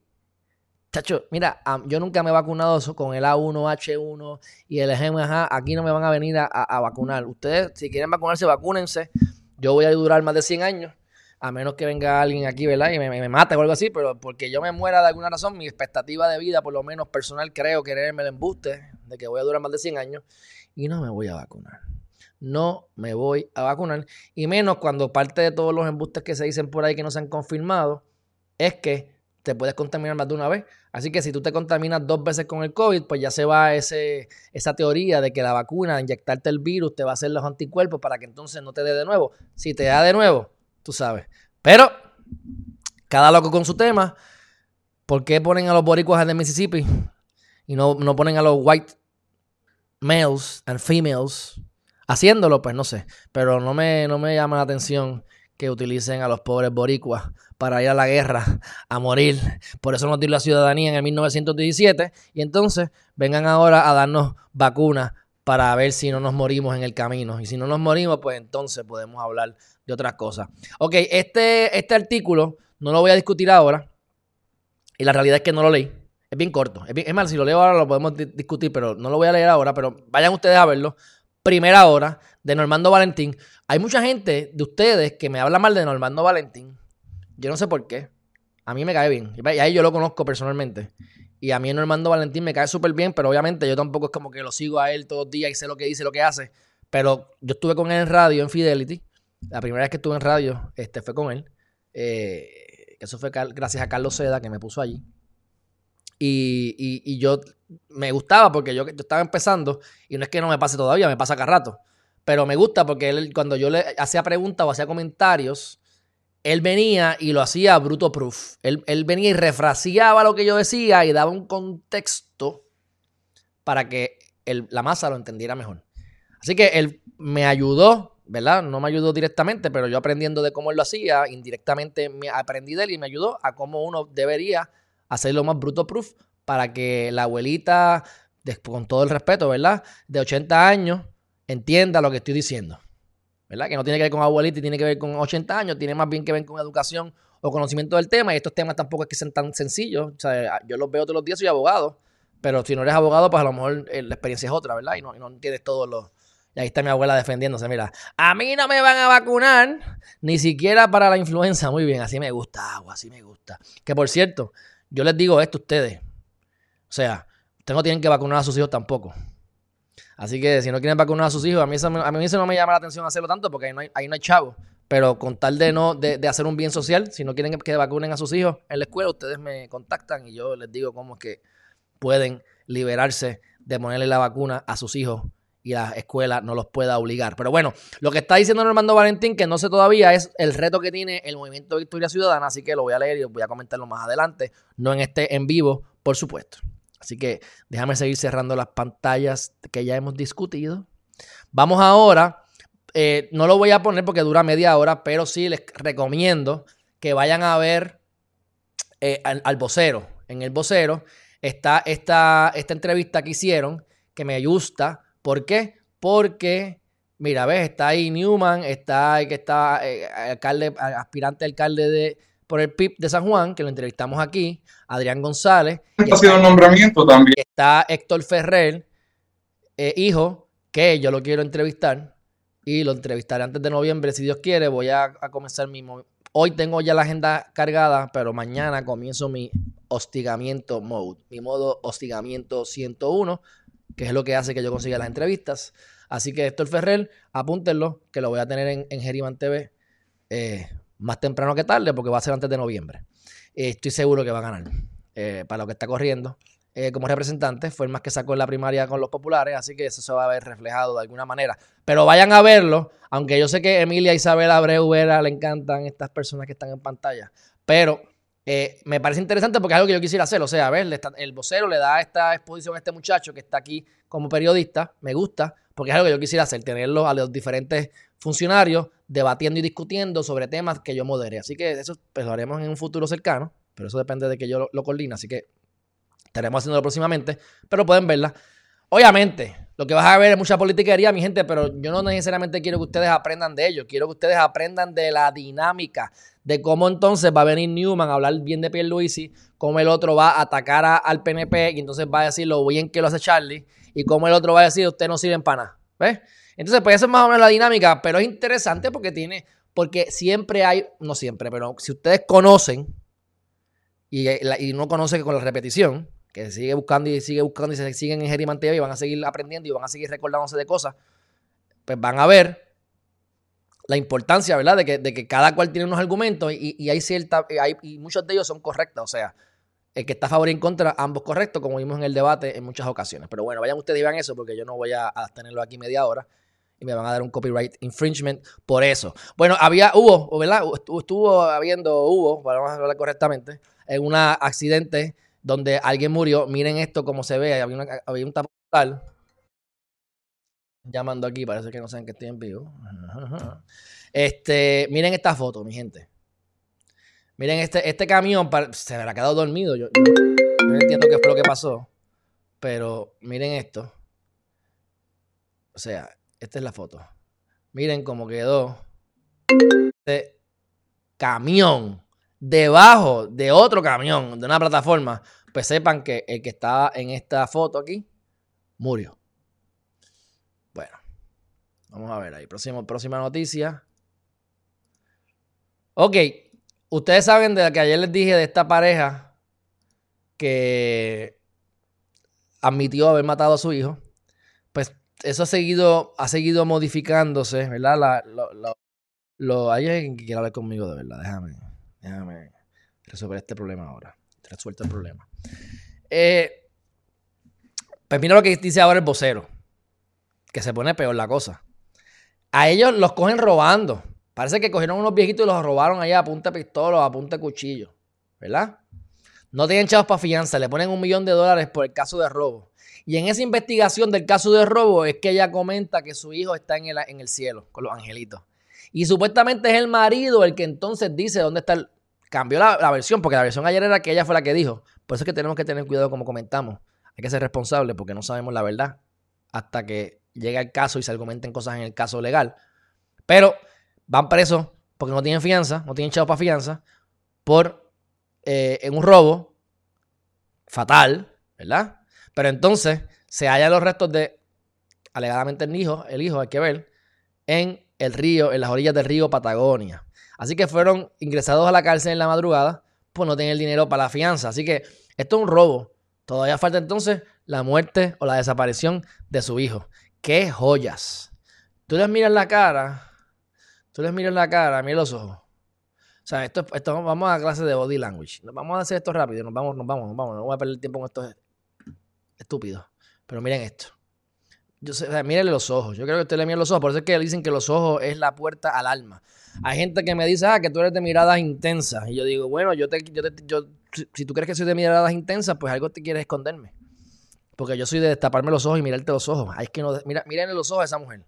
Speaker 1: Chacho, mira, yo nunca me he vacunado con el A1H1 y el GMH. Aquí no me van a venir a, vacunar. Ustedes, si quieren vacunarse, vacúnense. Yo voy a durar más de 100 años. A menos que venga alguien aquí, ¿verdad? Y me, mate o algo así. Pero porque yo me muera de alguna razón, mi expectativa de vida, por lo menos personal, creo quererme el embuste de que voy a durar más de 100 años. Y no me voy a vacunar. No me voy a vacunar. Y menos cuando parte de todos los embustes que se dicen por ahí que no se han confirmado es que te puedes contaminar más de una vez. Así que si tú te contaminas dos veces con el COVID, pues ya se va ese, esa teoría de que la vacuna, inyectarte el virus, te va a hacer los anticuerpos para que entonces no te dé de nuevo. Si te da de nuevo, tú sabes. Pero, cada loco con su tema. ¿Por qué ponen a los boricuas de Mississippi y no, no ponen a los white males and females haciéndolo? Pues no sé. Pero no me, no me llama la atención que utilicen a los pobres boricuas para ir a la guerra, a morir. Por eso nos dio la ciudadanía en el 1917. Y entonces vengan ahora a darnos vacunas para ver si no nos morimos en el camino. Y si no nos morimos, pues entonces podemos hablar de otras cosas. Ok, este, este artículo no lo voy a discutir ahora. Y la realidad es que no lo leí. Es bien corto. Es, es mal, si lo leo ahora lo podemos discutir, pero no lo voy a leer ahora. Pero vayan ustedes a verlo. Primera hora de Normando Valentín. Hay mucha gente de ustedes que me habla mal de Normando Valentín. Yo no sé por qué. A mí me cae bien. Y ahí yo lo conozco personalmente. Y a mí Normando Valentín me cae súper bien, pero obviamente yo tampoco es como que lo sigo a él todos los días y sé lo que dice, lo que hace. Pero yo estuve con él en radio, en Fidelity. La primera vez que estuve en radio este, fue con él. Eh, eso fue gracias a Carlos Seda que me puso allí. Y, y, yo me gustaba porque yo, yo, estaba empezando y no es que no me pase todavía, me pasa cada rato. Pero me gusta porque él, cuando yo le hacía preguntas o hacía comentarios, él venía y lo hacía bruto proof. Él, venía y refraseaba lo que yo decía y daba un contexto para que la masa lo entendiera mejor. Así que él me ayudó, ¿verdad? No me ayudó directamente, pero yo aprendiendo de cómo él lo hacía, indirectamente me aprendí de él y me ayudó a cómo uno debería hacerlo más bruto proof para que la abuelita, con todo el respeto, ¿verdad? De 80 años, entienda lo que estoy diciendo. ¿verdad? Que no tiene que ver con abuelita y tiene que ver con 80 años, tiene más bien que ver con educación o conocimiento del tema. Y estos temas tampoco es que sean tan sencillos. O sea, yo los veo todos los días, soy abogado. Pero si no eres abogado, pues a lo mejor eh, la experiencia es otra, ¿verdad? Y no, no entiendes todos los. Y ahí está mi abuela defendiéndose. Mira, a mí no me van a vacunar ni siquiera para la influenza. Muy bien, así me gusta, agua, así me gusta. Que por cierto, yo les digo esto a ustedes. O sea, ustedes no tienen que vacunar a sus hijos tampoco. Así que si no quieren vacunar a sus hijos, a mí eso, a mí eso no me llama la atención hacerlo tanto porque ahí no hay, ahí no hay chavo. Pero con tal de no de, hacer un bien social, si no quieren que vacunen a sus hijos en la escuela, ustedes me contactan y yo les digo cómo es que pueden liberarse de ponerle la vacuna a sus hijos y la escuela no los pueda obligar. Pero bueno, lo que está diciendo Normando Valentín, que no sé todavía, es el reto que tiene el movimiento Victoria Ciudadana, así que lo voy a leer y voy a comentarlo más adelante, no en este en vivo, por supuesto. Así que déjame seguir cerrando las pantallas que ya hemos discutido. Vamos ahora, eh, no lo voy a poner porque dura media hora, pero sí les recomiendo que vayan a ver eh, al, vocero. En el vocero está esta, esta entrevista que hicieron, que me gusta ¿Por qué? Porque, mira, ves, está ahí Newman, está ahí que está eh, alcalde, aspirante alcalde de, por el PIB de San Juan, que lo entrevistamos aquí, Adrián González.
Speaker 7: ha sido un nombramiento también.
Speaker 1: Está Héctor Ferrer, eh, hijo, que yo lo quiero entrevistar y lo entrevistaré antes de noviembre, si Dios quiere. Voy a, a comenzar mi. Hoy tengo ya la agenda cargada, pero mañana comienzo mi hostigamiento mode, mi modo hostigamiento 101 que es lo que hace que yo consiga las entrevistas. Así que Héctor Ferrer, apúntenlo, que lo voy a tener en, Geriman TV eh, más temprano que tarde, porque va a ser antes de noviembre. Eh, estoy seguro que va a ganar. Eh, para lo que está corriendo como representante, fue el más que sacó en la primaria con los populares, así que eso se va a ver reflejado de alguna manera. Pero vayan a verlo, aunque yo sé que Emilia Isabel Abreu Vera le encantan estas personas que están en pantalla, pero eh, me parece interesante porque es algo que yo quisiera hacer. O sea, a ver, el vocero le da esta exposición a este muchacho que está aquí como periodista. Me gusta porque es algo que yo quisiera hacer, tenerlo a los diferentes funcionarios debatiendo y discutiendo sobre temas que yo modere. Así que eso pues, lo haremos en un futuro cercano, pero eso depende de que yo lo, lo coordine. Así que estaremos haciéndolo próximamente, pero pueden verla. Obviamente, lo que vas a ver es mucha politiquería, mi gente, pero yo no necesariamente quiero que ustedes aprendan de ello. Quiero que ustedes aprendan de la dinámica, de cómo entonces va a venir Newman a hablar bien de Pierluisi, cómo el otro va a atacar al PNP y entonces va a decir lo bien que lo hace Charlie, y cómo el otro va a decir usted no sirve para nada. ¿Ves? Entonces, pues esa es más o menos la dinámica, pero es interesante porque tiene, porque siempre hay, no siempre, pero si ustedes conocen y, y no conocen con la repetición, que sigue buscando y sigue buscando y se siguen en y van a seguir aprendiendo y van a seguir recordándose de cosas, pues van a ver la importancia, ¿verdad? De que, de que cada cual tiene unos argumentos y, hay cierta, hay, y muchos de ellos son correctos, o sea, el que está a favor y en contra, ambos correctos, como vimos en el debate en muchas ocasiones. Pero bueno, vayan ustedes y vean eso porque yo no voy a, tenerlo aquí media hora y me van a dar un copyright infringement por eso. Bueno, había, hubo, ¿verdad? Estuvo habiendo, hubo, vamos a hablar correctamente, en un accidente donde alguien murió. Miren esto como se ve. Había, un tapón Llamando aquí, parece que no saben que estoy en vivo. Este, miren esta foto, mi gente. Miren este, este camión, se habrá quedado dormido. Yo, no entiendo qué fue lo que pasó. Pero miren esto. O sea, esta es la foto. Miren cómo quedó este camión debajo de otro camión, de una plataforma, pues sepan que el que está en esta foto aquí murió. Vamos a ver ahí. Próximo, próxima noticia. Ok, ustedes saben de la que ayer les dije de esta pareja que admitió haber matado a su hijo. Pues eso ha seguido, ha seguido modificándose, ¿verdad? Lo, hay alguien que quiera hablar conmigo de verdad, déjame. Déjame resolver este problema ahora. Resuelto el problema. Eh, pues mira lo que dice ahora el vocero. Que se pone peor la cosa. A ellos los cogen robando. Parece que cogieron unos viejitos y los robaron allá a punta de pistola a punta de cuchillo. ¿Verdad? No tienen chavos para fianza. Le ponen un millón de dólares por el caso de robo. Y en esa investigación del caso de robo es que ella comenta que su hijo está en el, en el cielo con los angelitos. Y supuestamente es el marido el que entonces dice dónde está el, cambió la, versión, porque la versión ayer era que ella fue la que dijo. Por eso es que tenemos que tener cuidado como comentamos. Hay que ser responsable porque no sabemos la verdad hasta que llegue el caso y se argumenten cosas en el caso legal. Pero van presos porque no tienen fianza, no tienen chavos para fianza, por eh, en un robo fatal, ¿verdad? Pero entonces se hallan los restos de, alegadamente el hijo, el hijo, hay que ver, en el río, en las orillas del río Patagonia. Así que fueron ingresados a la cárcel en la madrugada por no tener dinero para la fianza. Así que esto es un robo. Todavía falta entonces la muerte o la desaparición de su hijo. ¡Qué joyas! Tú les miras la cara, tú les miras la cara, mira los ojos. O sea, esto, esto vamos a clase de body language. Vamos a hacer esto rápido, nos vamos, nos vamos, nos vamos. No voy a perder tiempo con estos estúpido. Pero miren esto. Yo sé, mírenle los ojos. Yo creo que usted le miren los ojos. Por eso es que dicen que los ojos es la puerta al alma. Hay gente que me dice, ah, que tú eres de miradas intensas. Y yo digo, bueno, yo te, yo, yo si, tú crees que soy de miradas intensas, pues algo te quieres esconderme. Porque yo soy de destaparme los ojos y mirarte los ojos. Ay, es que no, mira, mírenle los ojos a esa mujer.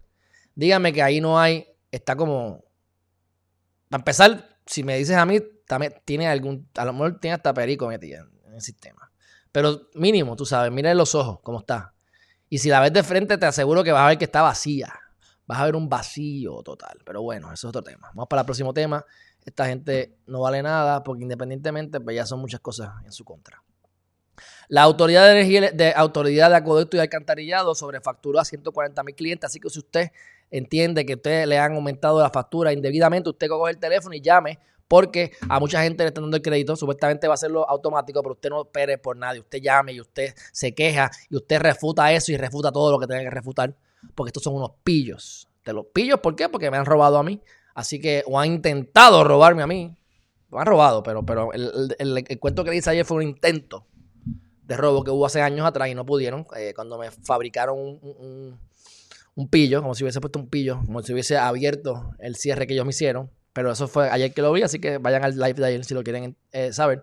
Speaker 1: Dígame que ahí no hay, está como... Para empezar, si me dices a mí, también tiene algún, a lo mejor tiene hasta perico metido en el sistema. Pero mínimo, tú sabes, mira los ojos, cómo está. Y si la ves de frente, te aseguro que vas a ver que está vacía. Vas a ver un vacío total. Pero bueno, eso es otro tema. Vamos para el próximo tema. Esta gente no vale nada porque independientemente, pues ya son muchas cosas en su contra. La autoridad de energía de autoridad de acueducto y alcantarillado sobrefacturó a 140 mil clientes. Así que si usted entiende que usted le han aumentado la factura indebidamente, usted coge el teléfono y llame porque a mucha gente le están dando el crédito, supuestamente va a hacerlo automático, pero usted no espere por nadie, usted llame y usted se queja y usted refuta eso y refuta todo lo que tenga que refutar, porque estos son unos pillos. De los pillos, ¿por qué? Porque me han robado a mí, así que, o han intentado robarme a mí, lo han robado, pero, pero el, cuento que le hice ayer fue un intento de robo que hubo hace años atrás y no pudieron, eh, cuando me fabricaron un, un pillo, como si hubiese puesto un pillo, como si hubiese abierto el cierre que ellos me hicieron pero eso fue ayer que lo vi, así que vayan al live de ayer si lo quieren eh, saber.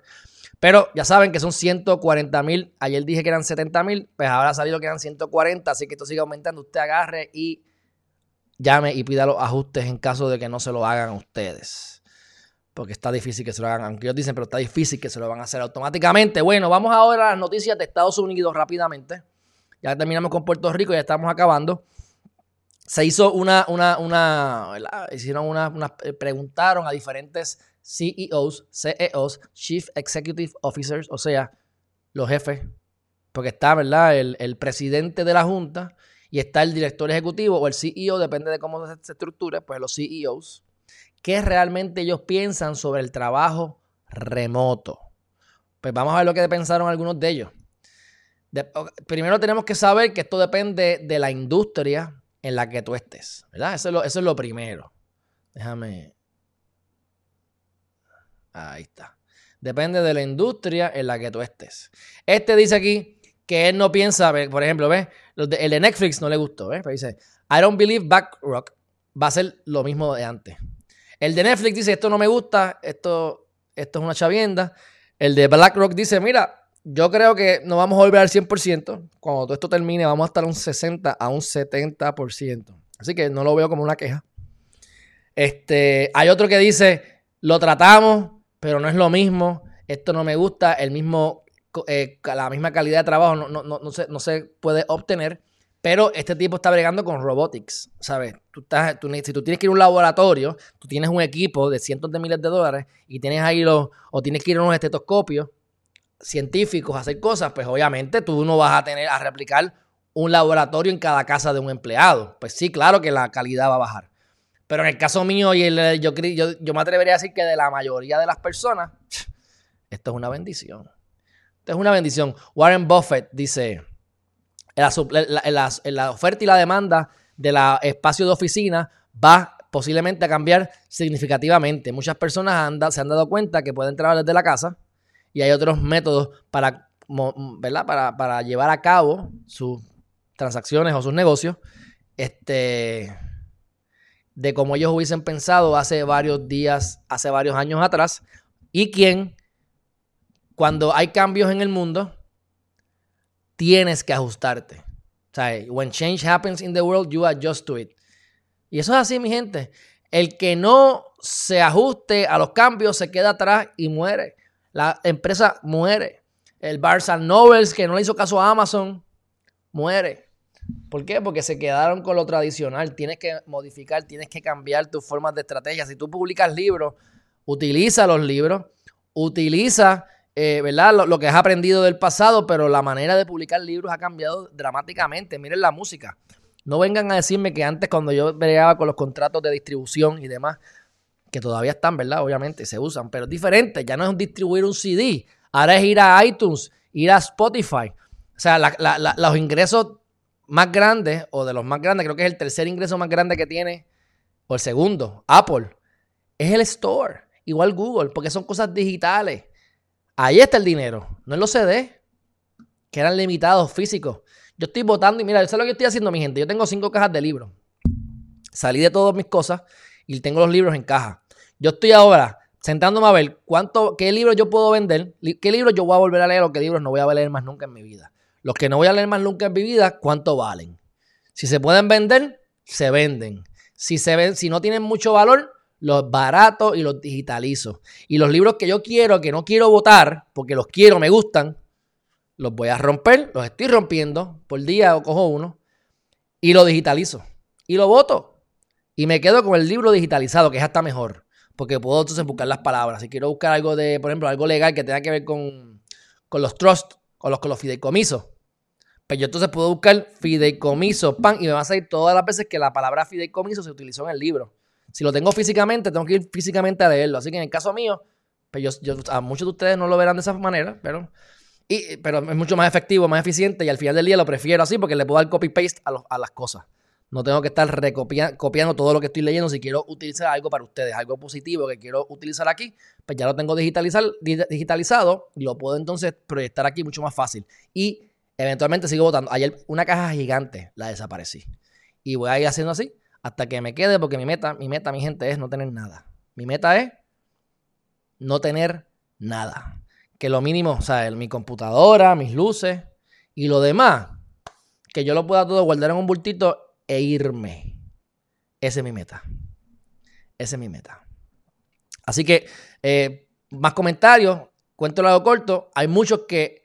Speaker 1: Pero ya saben que son 140 mil. Ayer dije que eran 70 mil, pues ahora ha salido que eran 140, así que esto sigue aumentando. Usted agarre y llame y pida los ajustes en caso de que no se lo hagan ustedes. Porque está difícil que se lo hagan, aunque ellos dicen, pero está difícil que se lo van a hacer automáticamente. Bueno, vamos ahora a las noticias de Estados Unidos rápidamente. Ya terminamos con Puerto Rico, ya estamos acabando se hizo una, una, una, hicieron una, eh, preguntaron a diferentes CEOs, CEOs, Chief Executive Officers, o sea, los jefes, porque está, ¿verdad? El, presidente de la junta y está el director ejecutivo o el CEO, depende de cómo se, estructure, pues los CEOs, qué realmente ellos piensan sobre el trabajo remoto. Pues vamos a ver lo que pensaron algunos de ellos. primero tenemos que saber que esto depende de la industria en la que tú estés, ¿verdad? Eso es lo, primero. Déjame. Ahí está. Depende de la industria en la que tú estés. Este dice aquí que él no piensa, por ejemplo, ¿ves? El de Netflix no le gustó, ¿ves? Pero dice, I don't believe BlackRock va a ser lo mismo de antes. El de Netflix dice, esto no me gusta, esto, esto es una chavienda. El de BlackRock dice, mira, yo creo que no vamos a volver al 100%. Cuando todo esto termine, vamos a estar un 60 a un 70%. Así que no lo veo como una queja. Este, hay otro que dice, lo tratamos, pero no es lo mismo. Esto no me gusta. El mismo, eh, la misma calidad de trabajo no, no, se, no se puede obtener. Pero este tipo está bregando con robotics, ¿sabes? Tú estás, si tú tienes que ir a un laboratorio, tú tienes un equipo de cientos de miles de dólares y tienes ahí los, o tienes que ir a unos estetoscopios científicos hacer cosas, pues obviamente tú no vas a tener a replicar un laboratorio en cada casa de un empleado. Pues sí, claro que la calidad va a bajar. Pero en el caso mío y el, yo, yo, me atrevería a decir que de la mayoría de las personas, [SNIFFS] esto es una bendición. Esto es una bendición. Warren Buffett dice, en la, oferta y la demanda de la espacio de oficina va posiblemente a cambiar significativamente. Muchas personas se han dado cuenta que pueden trabajar desde la casa y hay otros métodos para, ¿verdad? Para, para llevar a cabo sus transacciones o sus negocios este, de como ellos hubiesen pensado hace varios días, hace varios años atrás, y quien, cuando hay cambios en el mundo, tienes que ajustarte. O sea, when change happens in the world, you adjust to it. Y eso es así, mi gente. El que no se ajuste a los cambios se queda atrás y muere la empresa muere. El Barça Novels, que no le hizo caso a Amazon, muere. ¿Por qué? Porque se quedaron con lo tradicional. Tienes que modificar, tienes que cambiar tus formas de estrategia. Si tú publicas libros, utiliza los libros, utiliza eh, ¿verdad? Lo, que has aprendido del pasado, pero la manera de publicar libros ha cambiado dramáticamente. Miren la música. No vengan a decirme que antes cuando yo bregaba con los contratos de distribución y demás, que todavía están, ¿verdad? Obviamente se usan, pero es diferente. Ya no es distribuir un CD, ahora es ir a iTunes, ir a Spotify. O sea, los ingresos más grandes, o de los más grandes, creo que es el tercer ingreso más grande que tiene, o el segundo, Apple, es el store. Igual Google, porque son cosas digitales. Ahí está el dinero, no en los CD. que eran limitados físicos. Yo estoy votando y mira, yo sé lo que estoy haciendo, mi gente. Yo tengo cinco cajas de libros. Salí de todas mis cosas y tengo los libros en caja. Yo estoy ahora sentándome a ver cuánto, qué libros yo puedo vender, qué libros yo voy a volver a leer o qué libros no voy a leer más nunca en mi vida. Los que no voy a leer más nunca en mi vida, ¿cuánto valen? Si se pueden vender, se venden. Si, se ven, si no tienen mucho valor, los baratos y los digitalizo. Y los libros que yo quiero, que no quiero votar, porque los quiero, me gustan, los voy a romper, los estoy rompiendo por día o cojo uno y lo digitalizo. Y lo voto. Y me quedo con el libro digitalizado, que es hasta mejor. Porque puedo entonces buscar las palabras. Si quiero buscar algo de, por ejemplo, algo legal que tenga que ver con, con los trusts, con los, fideicomisos. Pues yo entonces puedo buscar fideicomiso, pan, y me va a salir todas las veces que la palabra fideicomiso se utilizó en el libro. Si lo tengo físicamente, tengo que ir físicamente a leerlo. Así que en el caso mío, pues yo, a muchos de ustedes no lo verán de esa manera, pero, y, pero es mucho más efectivo, más eficiente y al final del día lo prefiero así porque le puedo dar copy-paste a, a las cosas. No tengo que estar copiando todo lo que estoy leyendo. Si quiero utilizar algo para ustedes, algo positivo que quiero utilizar aquí, pues ya lo tengo digitalizado y lo puedo entonces proyectar aquí mucho más fácil. Y eventualmente sigo votando. Ayer una caja gigante la desaparecí. Y voy a ir haciendo así hasta que me quede porque mi meta, mi meta, mi gente, es no tener nada. Mi meta es no tener nada. Que lo mínimo, o sea, mi computadora, mis luces y lo demás, que yo lo pueda todo guardar en un bultito e irme. Esa es mi meta. Esa es mi meta. Así que, eh, más comentarios. Cuento lado corto. Hay muchos que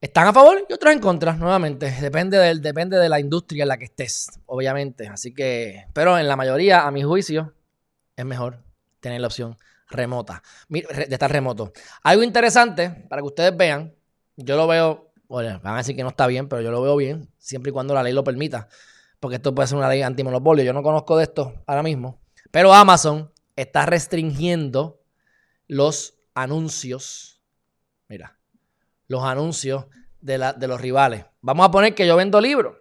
Speaker 1: están a favor y otros en contra, nuevamente. Depende, del, depende de la industria en la que estés, obviamente. Así que, pero en la mayoría, a mi juicio, es mejor tener la opción remota, de estar remoto. Algo interesante para que ustedes vean, yo lo veo, bueno, van a decir que no está bien, pero yo lo veo bien, siempre y cuando la ley lo permita porque esto puede ser una ley antimonopolio. Yo no conozco de esto ahora mismo, pero Amazon está restringiendo los anuncios. Mira, los anuncios de, los rivales. Vamos a poner que yo vendo libros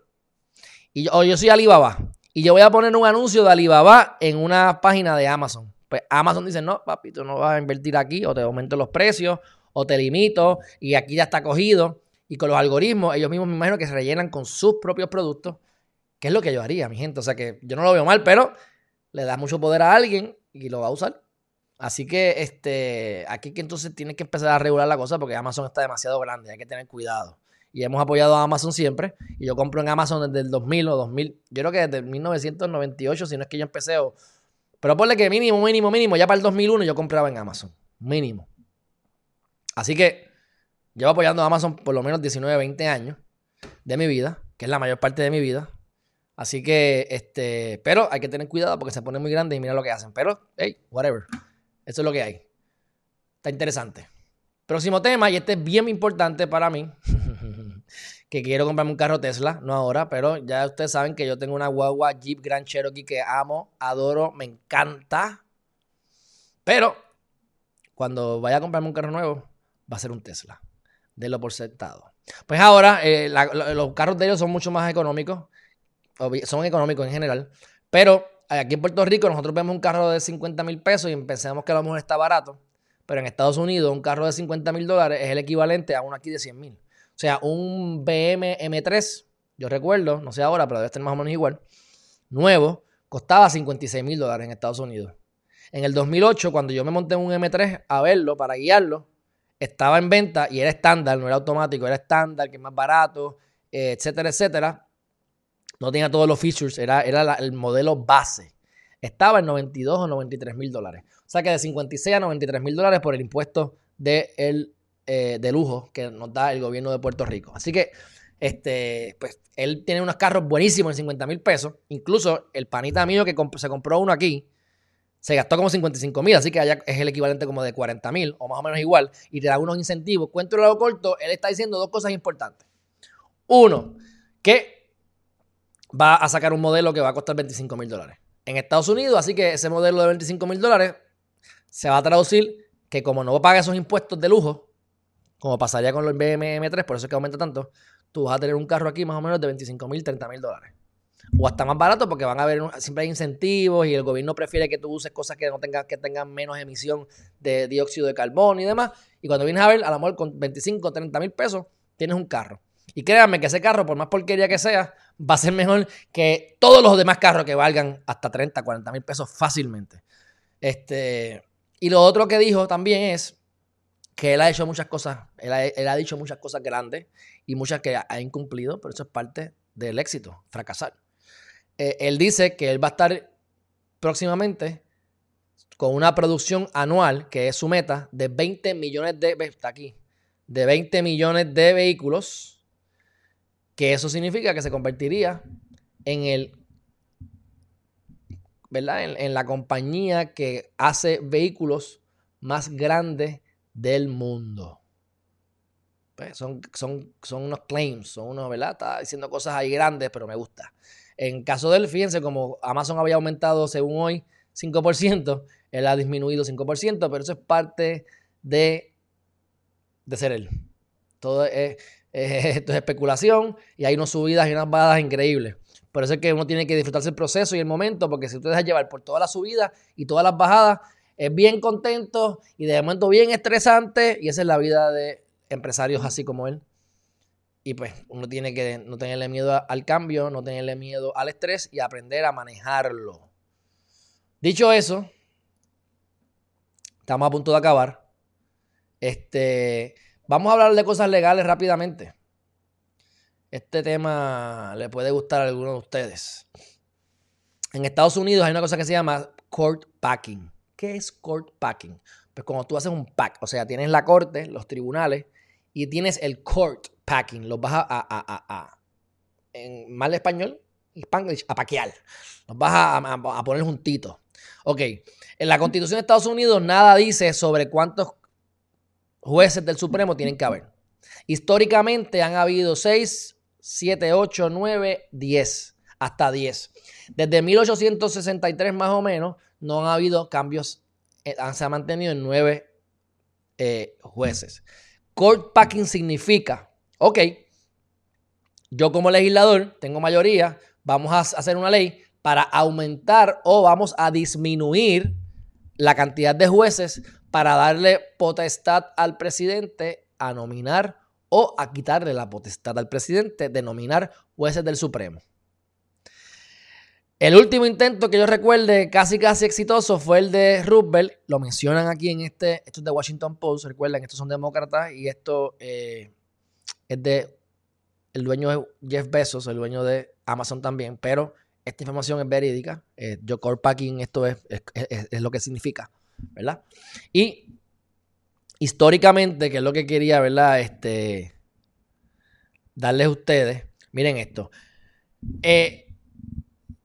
Speaker 1: y yo, o yo soy Alibaba y yo voy a poner un anuncio de Alibaba en una página de Amazon. Pues Amazon dice, no, papi, tú no vas a invertir aquí o te aumento los precios o te limito y aquí ya está cogido. Y con los algoritmos, ellos mismos me imagino que se rellenan con sus propios productos ¿Qué es lo que yo haría, mi gente? O sea que yo no lo veo mal, pero le da mucho poder a alguien y lo va a usar. Así que este, aquí que entonces tiene que empezar a regular la cosa porque Amazon está demasiado grande, hay que tener cuidado. Y hemos apoyado a Amazon siempre. Y yo compro en Amazon desde el 2000 o 2000. Yo creo que desde 1998, si no es que yo empecé. O, pero ponle que mínimo, mínimo, mínimo. Ya para el 2001 yo compraba en Amazon. Mínimo. Así que llevo apoyando a Amazon por lo menos 19, 20 años de mi vida, que es la mayor parte de mi vida. Así que, este, pero hay que tener cuidado porque se pone muy grande y mira lo que hacen. Pero, hey, whatever. Eso es lo que hay. Está interesante. Próximo tema, y este es bien importante para mí, [LAUGHS] que quiero comprarme un carro Tesla, no ahora, pero ya ustedes saben que yo tengo una guagua Jeep Grand Cherokee que amo, adoro, me encanta. Pero cuando vaya a comprarme un carro nuevo, va a ser un Tesla. De lo por sentado. Pues ahora, eh, los carros de ellos son mucho más económicos son económicos en general, pero aquí en Puerto Rico nosotros vemos un carro de 50 mil pesos y pensamos que a lo mejor está barato, pero en Estados Unidos un carro de 50 mil dólares es el equivalente a uno aquí de 100 mil. O sea, un BM M3, yo recuerdo, no sé ahora, pero debe estar más o menos igual, nuevo, costaba 56 mil dólares en Estados Unidos. En el 2008, cuando yo me monté un M3 a verlo, para guiarlo, estaba en venta y era estándar, no era automático, era estándar, que es más barato, etcétera, etcétera no tenía todos los features, era, era el modelo base. Estaba en 92 o 93 mil dólares. O sea que de 56 a 93 mil dólares por el impuesto de, el, eh, de lujo que nos da el gobierno de Puerto Rico. Así que este, pues él tiene unos carros buenísimos en 50 mil pesos. Incluso el panita mío que se compró uno aquí, se gastó como 55 mil, así que allá es el equivalente como de 40 mil o más o menos igual, y te da unos incentivos. Cuento el lado corto, él está diciendo dos cosas importantes. Uno, que va a sacar un modelo que va a costar 25 mil dólares. En Estados Unidos, así que ese modelo de 25 mil dólares se va a traducir que como no paga esos impuestos de lujo, como pasaría con los BMW 3 por eso es que aumenta tanto, tú vas a tener un carro aquí más o menos de 25 mil, 30 mil dólares. O hasta más barato porque van a haber, siempre hay incentivos y el gobierno prefiere que tú uses cosas que no tengan, que tengan menos emisión de dióxido de carbono y demás. Y cuando vienes a ver, a lo mejor con 25, 30 mil pesos, tienes un carro. Y créanme que ese carro, por más porquería que sea, va a ser mejor que todos los demás carros que valgan hasta 30, 40 mil pesos fácilmente. Este, y lo otro que dijo también es que él ha hecho muchas cosas, él ha, dicho muchas cosas grandes y muchas que ha incumplido, pero eso es parte del éxito, fracasar. Eh, él dice que él va a estar próximamente con una producción anual, que es su meta, de 20 millones de, está aquí, de 20 millones de vehículos, que eso significa que se convertiría en el, ¿verdad? En, la compañía que hace vehículos más grandes del mundo. Pues son, son, son unos claims, son unos, ¿verdad? Está diciendo cosas ahí grandes, pero me gusta. En caso de él, fíjense, como Amazon había aumentado según hoy 5%, él ha disminuido 5%, pero eso es parte de, de ser él. Todo es, [LAUGHS] esto es especulación y hay unas subidas y unas bajadas increíbles. Por eso es que uno tiene que disfrutarse el proceso y el momento, porque si usted deja llevar por todas las subidas y todas las bajadas, es bien contento y de momento bien estresante y esa es la vida de empresarios así como él. Y pues uno tiene que no tenerle miedo al cambio, no tenerle miedo al estrés y aprender a manejarlo. Dicho eso, estamos a punto de acabar. Este, vamos a hablar de cosas legales rápidamente. Este tema le puede gustar a alguno de ustedes. En Estados Unidos hay una cosa que se llama court packing. ¿Qué es court packing? Pues cuando tú haces un pack, o sea, tienes la corte, los tribunales, y tienes el court packing. Los vas a, a, a, en mal español, Spanglish, a paquear. Los vas a, poner juntitos. Ok, en la Constitución de Estados Unidos nada dice sobre cuántos jueces del Supremo tienen que haber. Históricamente han habido 6, 7, 8, 9, 10, hasta 10. Desde 1863 más o menos no han habido cambios, eh, se ha mantenido en 9 eh, jueces. Court packing significa ok, yo como legislador tengo mayoría, vamos a hacer una ley para aumentar o vamos a disminuir la cantidad de jueces para darle potestad al presidente a nominar o a quitarle la potestad al presidente de nominar jueces del Supremo. El último intento que yo recuerde casi casi exitoso fue el de Roosevelt. Lo mencionan aquí en este, esto es de Washington Post, recuerden, estos son demócratas y esto eh, es de el dueño de Jeff Bezos, el dueño de Amazon también, pero esta información es verídica. Eh, yo packing, esto es, es, lo que significa, ¿verdad? Y históricamente, que es lo que quería, ¿verdad? Este, darles a ustedes, miren esto. Eh,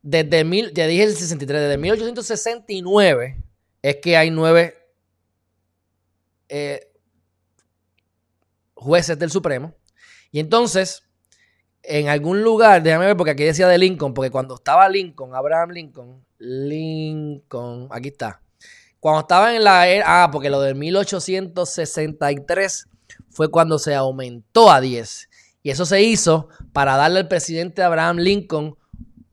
Speaker 1: desde mil, ya dije el 63, desde 1869 es que hay nueve eh, jueces del Supremo y entonces, en algún lugar, déjame ver, porque aquí decía de Lincoln, porque cuando estaba Lincoln, Abraham Lincoln, Lincoln, aquí está. Cuando estaba en la era, ah, porque lo de 1863 fue cuando se aumentó a 10. Y eso se hizo para darle al presidente Abraham Lincoln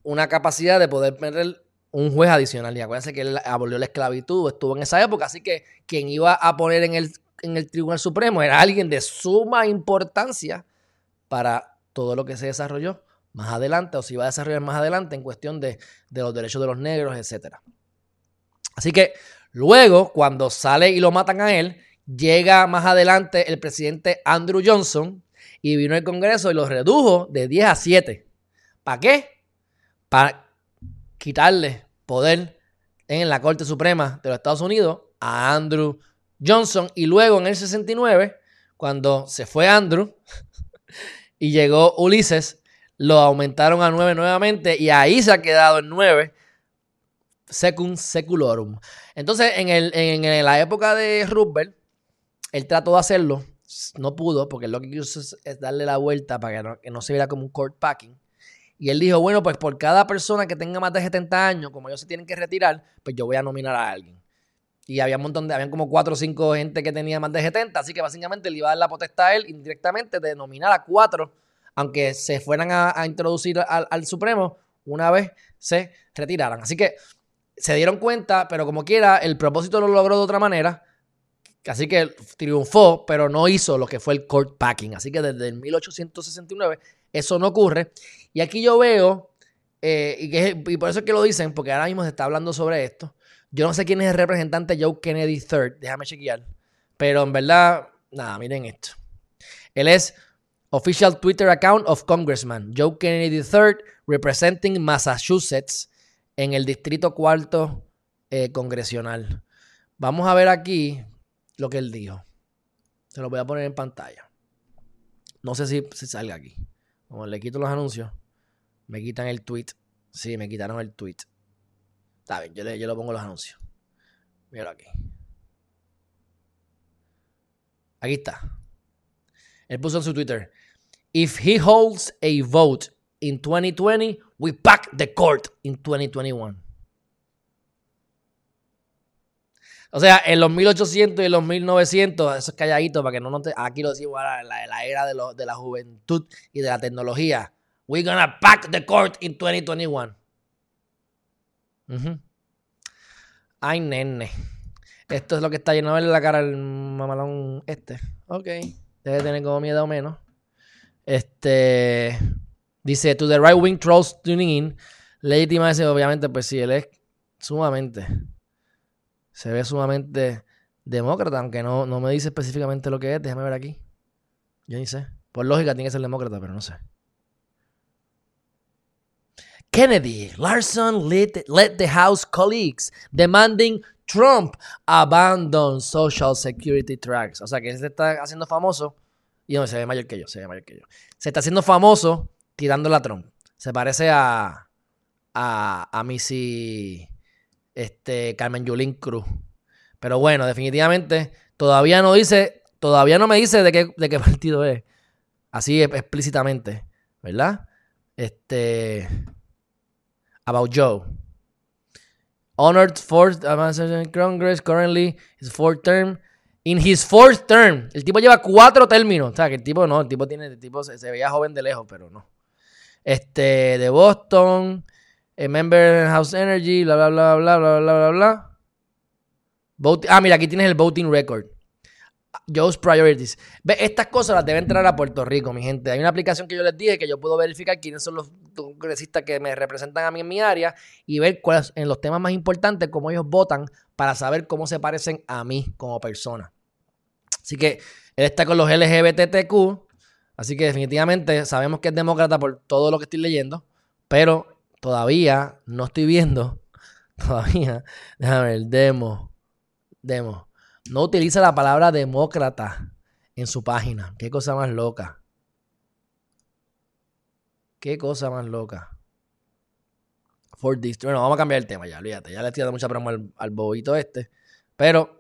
Speaker 1: una capacidad de poder tener un juez adicional. Y acuérdense que él abolió la esclavitud, estuvo en esa época, así que quien iba a poner en el, en el Tribunal Supremo era alguien de suma importancia para todo lo que se desarrolló más adelante o si va a desarrollar más adelante en cuestión de, los derechos de los negros, etc. Así que luego, cuando sale y lo matan a él, llega más adelante el presidente Andrew Johnson y vino al Congreso y lo redujo de 10 a 7. ¿Para qué? Para quitarle poder en la Corte Suprema de los Estados Unidos a Andrew Johnson. Y luego en el 69, cuando se fue Andrew, [LAUGHS] y llegó Ulises, lo aumentaron a 9 nuevamente y ahí se ha quedado en 9 secum seculorum. Entonces, en, el, en, la época de Roosevelt, él trató de hacerlo, no pudo, porque lo que quiso es, darle la vuelta para que no, se viera como un court packing. Y él dijo, bueno, pues por cada persona que tenga más de 70 años, como ellos se tienen que retirar, pues yo voy a nominar a alguien. Y había un montón de, habían como 4 o 5 gente que tenía más de 70, así que básicamente le iba a dar la potestad a él indirectamente de nominar a 4, aunque se fueran a, introducir al, Supremo una vez se retiraran. Así que se dieron cuenta, pero como quiera, el propósito lo logró de otra manera, Así que triunfó, pero no hizo lo que fue el court packing. Así que desde el 1869 eso no ocurre. Y aquí yo veo, eh, y, que, y por eso es que lo dicen, porque ahora mismo se está hablando sobre esto. Yo no sé quién es el representante Joe Kennedy III, déjame chequear. Pero en verdad, nada, miren esto. Él es Official Twitter Account of Congressman Joe Kennedy III, representing Massachusetts en el Distrito Cuarto eh, Congresional. Vamos a ver aquí lo que él dijo. Se lo voy a poner en pantalla. No sé si, salga aquí. Como le quito los anuncios, me quitan el tweet. Sí, me quitaron el tweet. Está bien, yo le, yo le pongo los anuncios. Míralo aquí. Aquí está. Él puso en su Twitter. If he holds a vote in 2020, we pack the court in 2021. O sea, en los 1800 y los 1900, eso es calladito para que no note. Aquí lo decimos ahora, la, la era de, la juventud y de la tecnología. We're gonna pack the court in 2021. Ay, nene. Esto es lo que está lleno de la cara al mamalón este. Ok. Debe tener como miedo o menos. Este. Dice, to the right wing trolls tuning in. Legítima ese, obviamente, pues sí, él es sumamente. Se ve sumamente demócrata, aunque no, no me dice específicamente lo que es. Déjame ver aquí. Yo ni sé. Por lógica tiene que ser demócrata, pero no sé. Kennedy, Larson led, led the House colleagues demanding Trump abandon Social Security Tracks. O sea que se está haciendo famoso. Y no, se ve mayor que yo, se ve mayor que yo. Se está haciendo famoso tirándole a Trump. Se parece a, a, a Missy este, Carmen Yulín Cruz. Pero bueno, definitivamente todavía no dice, todavía no me dice de qué, de qué [LAUGHS] partido es. Así explícitamente, ¿verdad? Este. About Joe. Honored fourth in Congress, currently his fourth term. In his fourth term. El tipo lleva cuatro términos. O sea, que el tipo no, el tipo tiene, el tipo se veía joven de lejos, pero no. Este, de Boston, a member House Energy, bla, bla, bla, bla, bla, bla, bla, bla. ah, mira, aquí tienes el voting record. Joe's Priorities. Ve, estas cosas las debe entrar a Puerto Rico, mi gente. Hay una aplicación que yo les dije que yo puedo verificar quiénes son los congresistas que me representan a mí en mi área y ver cuáles en los temas más importantes, cómo ellos votan para saber cómo se parecen a mí como persona. Así que él está con los LGBTQ. Así que definitivamente sabemos que es demócrata por todo lo que estoy leyendo. Pero todavía no estoy viendo. [LAUGHS] Todavía. Déjame ver. Demo. Demo no utiliza la palabra demócrata en su página. Qué cosa más loca. Qué cosa más loca. For Bueno, vamos a cambiar el tema ya, olvídate. Ya le estoy dando mucha promo al, bobito este. Pero,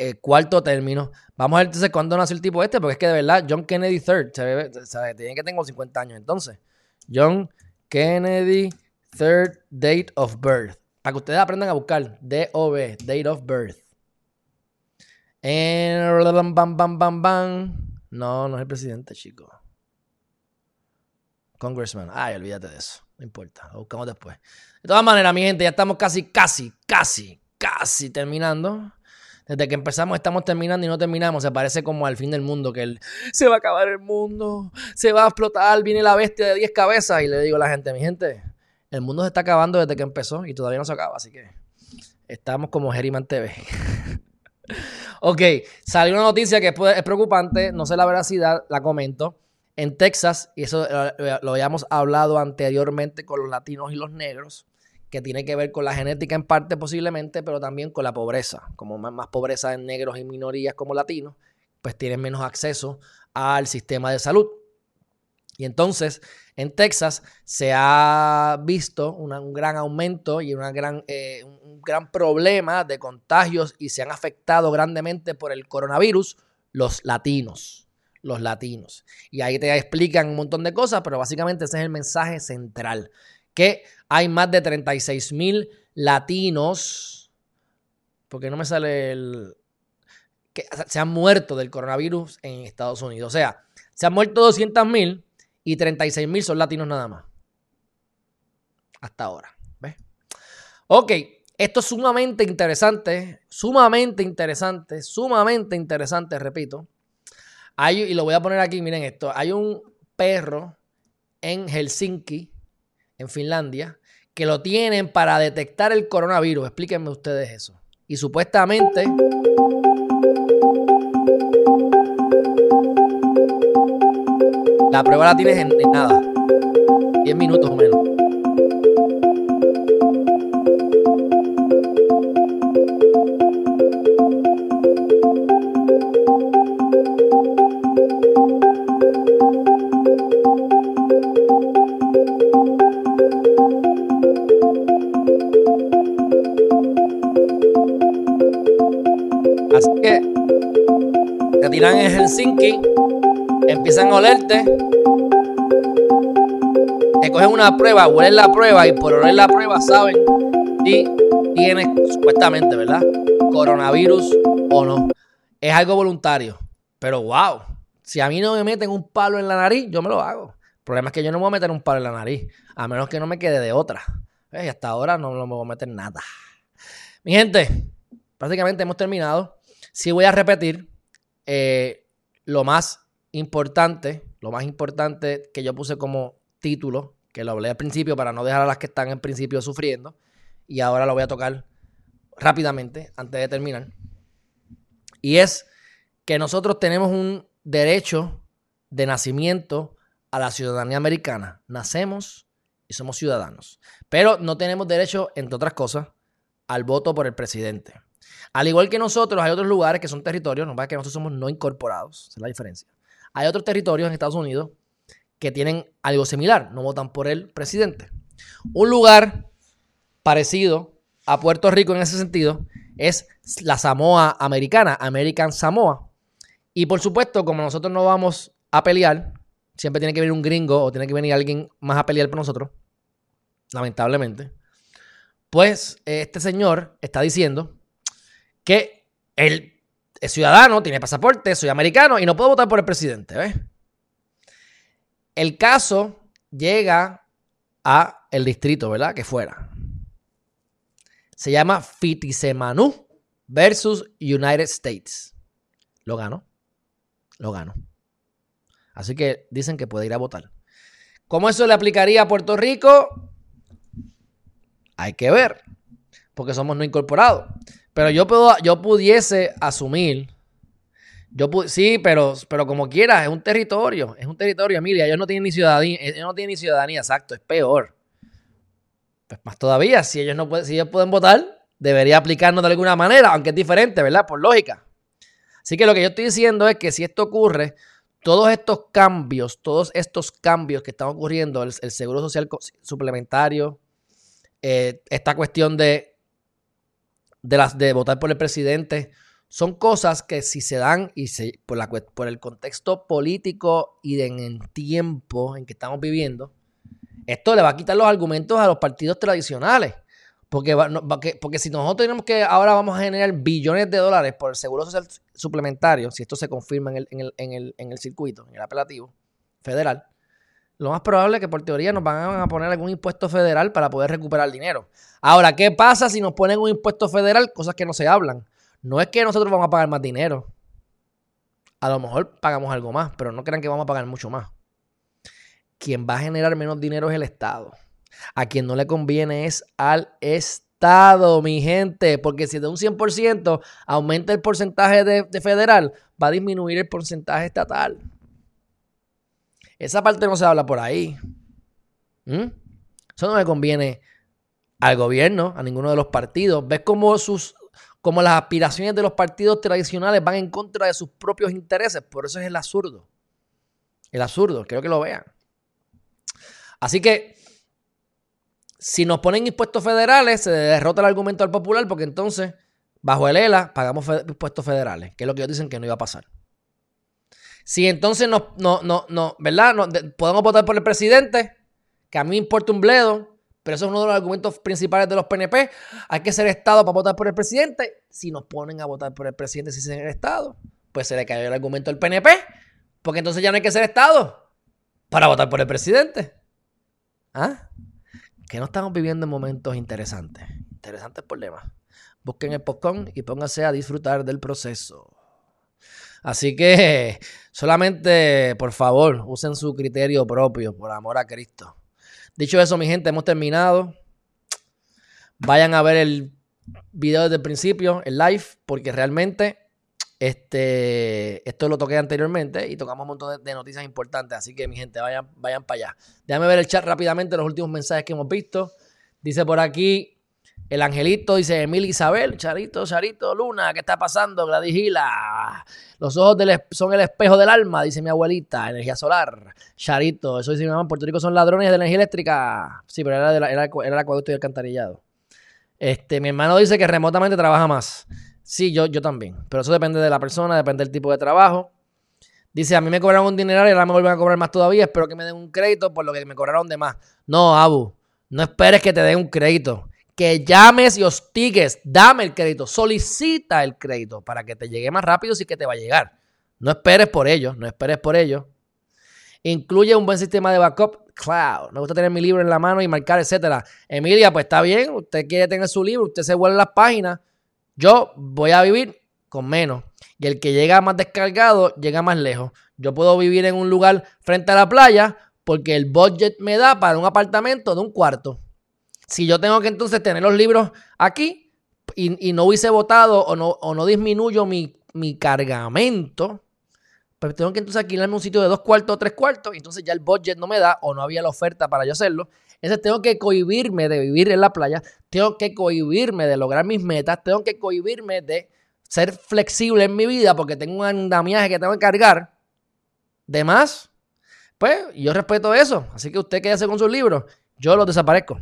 Speaker 1: eh, cuarto término. Vamos a ver entonces cuándo nació el tipo este, porque es que de verdad, John Kennedy III, se tiene que tengo 50 años entonces. John Kennedy III, date of birth. Para que ustedes aprendan a buscar. D-O-B, date of birth. Bam. No, no es el presidente, chico. Congressman. Ay, olvídate de eso. No importa. Lo buscamos después. De todas maneras, mi gente, ya estamos casi, casi, casi, casi terminando. Desde que empezamos estamos terminando y no terminamos. Se parece como al fin del mundo, que se va a acabar el mundo, se va a explotar, viene la bestia de 10 cabezas. Y le digo a la gente, mi gente, el mundo se está acabando desde que empezó y todavía no se acaba. Así que estamos como Geriman TV. [LAUGHS] Ok, salió una noticia que es preocupante, no sé la veracidad, la comento. En Texas, y eso lo habíamos hablado anteriormente con los latinos y los negros, que tiene que ver con la genética en parte posiblemente, pero también con la pobreza. Como más, pobreza en negros y minorías como latinos, pues tienen menos acceso al sistema de salud. Y entonces, en Texas se ha visto un gran aumento y gran, eh, un gran problema de contagios y se han afectado grandemente por el coronavirus los latinos. Los latinos. Y ahí te explican un montón de cosas, pero básicamente ese es el mensaje central. Que hay más de 36 mil latinos. Porque no me sale el. que se han muerto del coronavirus en Estados Unidos. O sea, se han muerto 200 mil y 36 mil son latinos nada más. Hasta ahora. ¿Ves? Ok. Esto es sumamente interesante, sumamente interesante, sumamente interesante, repito. Hay, y lo voy a poner aquí, miren esto. Hay un perro en Helsinki, en Finlandia, que lo tienen para detectar el coronavirus. Explíquenme ustedes eso. Y supuestamente... La prueba la tienes en, en nada. 10 minutos o menos. Tiran en Helsinki, empiezan a olerte, te cogen una prueba, huelen la prueba y por oler la prueba saben si tienes supuestamente, ¿verdad? Coronavirus o no. Es algo voluntario, pero wow, si a mí no me meten un palo en la nariz, yo me lo hago. El problema es que yo no me voy a meter un palo en la nariz, a menos que no me quede de otra. Y hasta ahora no, me voy a meter nada. Mi gente, prácticamente hemos terminado. Si voy a repetir, eh, lo más importante, lo más importante que yo puse como título, que lo hablé al principio para no dejar a las que están en principio sufriendo, y ahora lo voy a tocar rápidamente antes de terminar, y es que nosotros tenemos un derecho de nacimiento a la ciudadanía americana. Nacemos y somos ciudadanos, pero no tenemos derecho, entre otras cosas, al voto por el presidente. Al igual que nosotros, hay otros lugares que son territorios, no pasa que nosotros somos no incorporados, esa es la diferencia. Hay otros territorios en Estados Unidos que tienen algo similar, no votan por el presidente. Un lugar parecido a Puerto Rico en ese sentido es la Samoa americana, American Samoa. Y por supuesto, como nosotros no vamos a pelear, siempre tiene que venir un gringo o tiene que venir alguien más a pelear por nosotros, lamentablemente. Pues este señor está diciendo que él es ciudadano, tiene pasaporte, soy americano y no puedo votar por el presidente. ¿ves? El caso llega a el distrito, ¿verdad? Que fuera. Se llama Fitisemanu versus United States. Lo ganó. Lo ganó. Así que dicen que puede ir a votar. ¿Cómo eso le aplicaría a Puerto Rico? Hay que ver. Porque somos no incorporados. Pero yo, puedo, yo pudiese asumir. Yo sí, pero, pero como quiera, es un territorio. Es un territorio, Emilia. Ellos no tienen ni ciudadanía. Ellos no tienen ni ciudadanía, exacto. Es peor. Pues más todavía, si ellos no pueden, si ellos pueden votar, debería aplicarnos de alguna manera, aunque es diferente, ¿verdad? Por lógica. Así que lo que yo estoy diciendo es que si esto ocurre, todos estos cambios, todos estos cambios que están ocurriendo, el, seguro social suplementario, eh, esta cuestión de de, las, de votar por el presidente, son cosas que si se dan y se, por, el contexto político y en el tiempo en que estamos viviendo, esto le va a quitar los argumentos a los partidos tradicionales. Porque, porque, si nosotros tenemos que ahora vamos a generar billones de dólares por el seguro social suplementario, si esto se confirma en el, en el, en el, en el circuito, en el apelativo federal, lo más probable es que por teoría nos van a poner algún impuesto federal para poder recuperar dinero. Ahora, ¿qué pasa si nos ponen un impuesto federal? Cosas que no se hablan. No es que nosotros vamos a pagar más dinero. A lo mejor pagamos algo más, pero no crean que vamos a pagar mucho más. Quien va a generar menos dinero es el Estado. A quien no le conviene es al Estado, mi gente, porque si de un 100% aumenta el porcentaje de, de federal, va a disminuir el porcentaje estatal. Esa parte no se habla por ahí. ¿Mm? Eso no le conviene al gobierno, a ninguno de los partidos. ¿Ves cómo, sus, cómo las aspiraciones de los partidos tradicionales van en contra de sus propios intereses? Por eso es el absurdo. El absurdo, quiero que lo vean. Así que, si nos ponen impuestos federales, se derrota el argumento al popular porque entonces, bajo el ELA, pagamos impuestos federales, que es lo que ellos dicen que no iba a pasar. Si entonces no, no, no, no ¿verdad? podemos votar por el presidente, que a mí me importa un bledo, pero eso es uno de los argumentos principales de los PNP. Hay que ser Estado para votar por el presidente. Si nos ponen a votar por el presidente sin ser Estado, pues se le cayó el argumento al PNP, porque entonces ya no hay que ser Estado para votar por el presidente. ¿Ah? Que no estamos viviendo en momentos interesantes. Interesantes problemas. Busquen el popcorn y pónganse a disfrutar del proceso. Así que [LAUGHS] solamente, por favor, usen su criterio propio, por amor a Cristo. Dicho eso, mi gente, hemos terminado. Vayan a ver el video desde el principio, el live, porque realmente este, esto lo toqué anteriormente y tocamos un montón de, noticias importantes. Así que, mi gente, vayan, vayan para allá. Déjame ver el chat rápidamente, los últimos mensajes que hemos visto. Dice por aquí el angelito, dice Emil Isabel, Charito, Charito, Luna, ¿qué está pasando? Gladys Los ojos son el espejo del alma, dice mi abuelita, energía solar. Charito, eso dice mi mamá, Puerto Rico son ladrones de energía eléctrica. Sí, pero era, de la, era, el acueducto y alcantarillado. Este, mi hermano dice que remotamente trabaja más. Sí, yo, yo también. Pero eso depende de la persona, depende del tipo de trabajo. Dice, a mí me cobraron un dinero y ahora me vuelven a cobrar más todavía. Espero que me den un crédito por lo que me cobraron de más. No, Abu, no esperes que te den un crédito. Que llames y hostigues. Dame el crédito. Solicita el crédito para que te llegue más rápido si que te va a llegar. No esperes por ello. No esperes por ello. Incluye un buen sistema de backup cloud. Me gusta tener mi libro en la mano y marcar, etcétera. Emilia, pues está bien. Usted quiere tener su libro. Usted se vuelve las páginas. Yo voy a vivir con menos. Y el que llega más descargado llega más lejos. Yo puedo vivir en un lugar frente a la playa porque el budget me da para un apartamento de un cuarto. Si yo tengo que entonces tener los libros aquí y, no hubiese votado o no, o no disminuyo mi, mi cargamento, pues tengo que entonces alquilarme un sitio de dos cuartos o tres cuartos y entonces ya el budget no me da o no había la oferta para yo hacerlo. Entonces tengo que cohibirme de vivir en la playa, tengo que cohibirme de lograr mis metas, tengo que cohibirme de ser flexible en mi vida porque tengo un andamiaje que tengo que cargar. De más, pues yo respeto eso. Así que usted qué hace con sus libros, yo los desaparezco.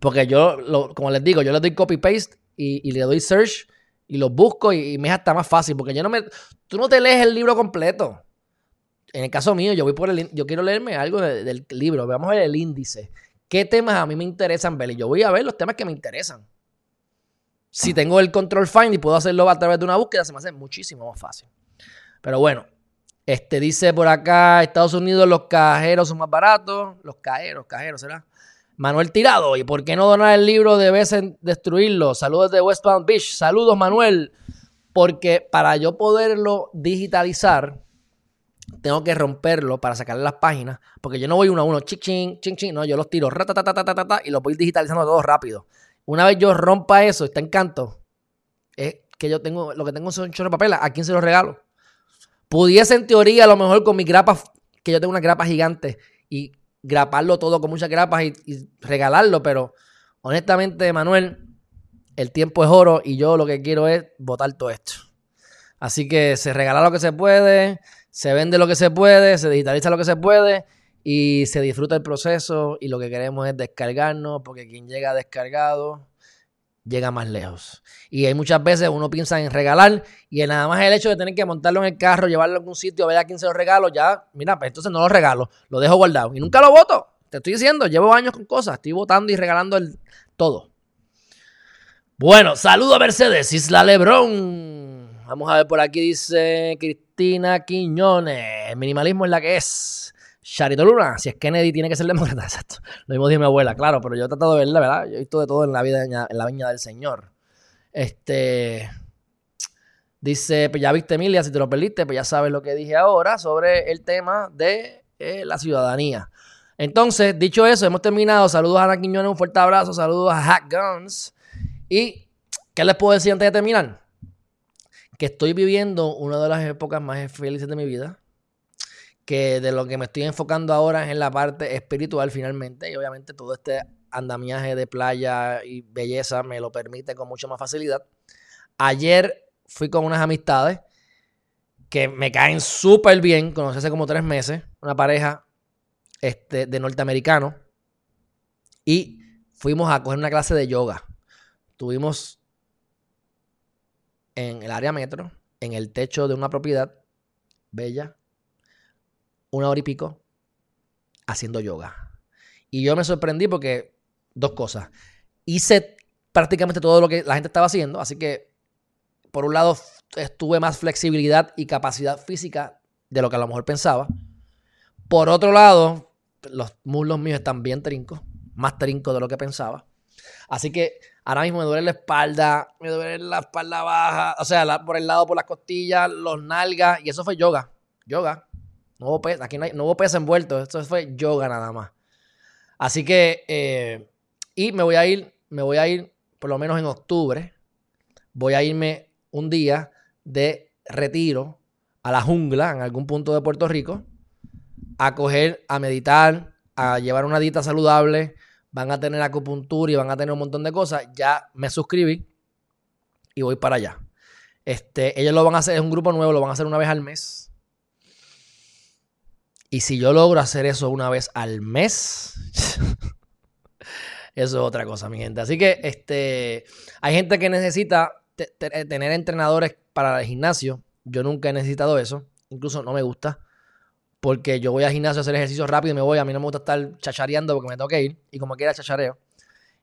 Speaker 1: Porque yo, como les digo, yo le doy copy-paste y, y le doy search y los busco y, me es hasta más fácil porque yo no me tú no te lees el libro completo. En el caso mío, yo voy por el yo quiero leerme algo del libro, vamos a ver el índice. ¿Qué temas a mí me interesan ver? Yo voy a ver los temas que me interesan. Si tengo el control find y puedo hacerlo a través de una búsqueda, se me hace muchísimo más fácil. Pero bueno, este dice por acá, Estados Unidos los cajeros son más baratos. Los cajeros, cajeros, ¿será? Manuel Tirado, ¿y por qué no donar el libro de vez en destruirlo? Saludos de West Palm Beach. Saludos, Manuel. Porque para yo poderlo digitalizar, tengo que romperlo para sacarle las páginas. Porque yo no voy uno a uno, ching, ching, ching, ching. No, yo los tiro y los voy digitalizando todo rápido. Una vez yo rompa eso, está en canto, es que yo tengo, lo que tengo son chorro de papel. ¿A quién se los regalo? Pudiese en teoría, a lo mejor con mi grapa, que yo tengo una grapa gigante y graparlo todo con muchas grapas y, regalarlo, pero honestamente, Manuel, el tiempo es oro y yo lo que quiero es votar todo esto. Así que se regala lo que se puede, se vende lo que se puede, se digitaliza lo que se puede y se disfruta el proceso y lo que queremos es descargarnos porque quien llega descargado llega más lejos. Y hay muchas veces uno piensa en regalar y nada más el hecho de tener que montarlo en el carro, llevarlo a algún sitio, ver a quién se lo regalo, ya, mira, pues entonces no lo regalo, lo dejo guardado y nunca lo voto. Te estoy diciendo, llevo años con cosas, estoy votando y regalando el todo. Bueno, saludo a Mercedes, Isla Lebrón. Vamos a ver por aquí, dice Cristina Quiñones. El minimalismo es la que es. Charito Luna, si es Kennedy, tiene que ser demócrata. [LAUGHS] Exacto. Lo mismo dice mi abuela, claro, pero yo he tratado de verla, ¿verdad? Yo he visto de todo en la vida, en la viña del Señor. Este. Dice, pues ya viste, Emilia, si te lo perdiste, pues ya sabes lo que dije ahora sobre el tema de eh, la ciudadanía. Entonces, dicho eso, hemos terminado. Saludos a Ana Quiñones, un fuerte abrazo. Saludos a Hack Guns. ¿Y qué les puedo decir antes de terminar? Que estoy viviendo una de las épocas más felices de mi vida que de lo que me estoy enfocando ahora es en la parte espiritual finalmente y obviamente todo este andamiaje de playa y belleza me lo permite con mucha más facilidad. Ayer fui con unas amistades que me caen súper bien, conocí hace como tres meses, una pareja este, de norteamericano y fuimos a coger una clase de yoga. Tuvimos en el área metro, en el techo de una propiedad bella, una hora y pico haciendo yoga. Y yo me sorprendí porque dos cosas. Hice prácticamente todo lo que la gente estaba haciendo, así que por un lado estuve más flexibilidad y capacidad física de lo que a lo mejor pensaba. Por otro lado, los muslos míos están bien trincos, más trincos de lo que pensaba. Así que Ahora mismo me duele la espalda, me duele la espalda baja, o sea, por el lado, por las costillas, los nalgas, y eso fue yoga. Yoga. No hubo peso, aquí no, hubo peso envuelto, esto fue yoga nada más. Así que, eh, y me voy a ir, me voy a ir, por lo menos en octubre, voy a irme un día de retiro a la jungla en algún punto de Puerto Rico, a coger, a meditar, a llevar una dieta saludable, van a tener acupuntura y van a tener un montón de cosas. Ya me suscribí y voy para allá. Este, ellos lo van a hacer, es un grupo nuevo, lo van a hacer una vez al mes. Y si yo logro hacer eso una vez al mes, [LAUGHS] eso es otra cosa, mi gente. Así que este, hay gente que necesita tener entrenadores para el gimnasio. Yo nunca he necesitado eso. Incluso no me gusta porque yo voy al gimnasio a hacer ejercicio rápido y me voy. A mí no me gusta estar chachareando porque me tengo que ir y como quiera chachareo.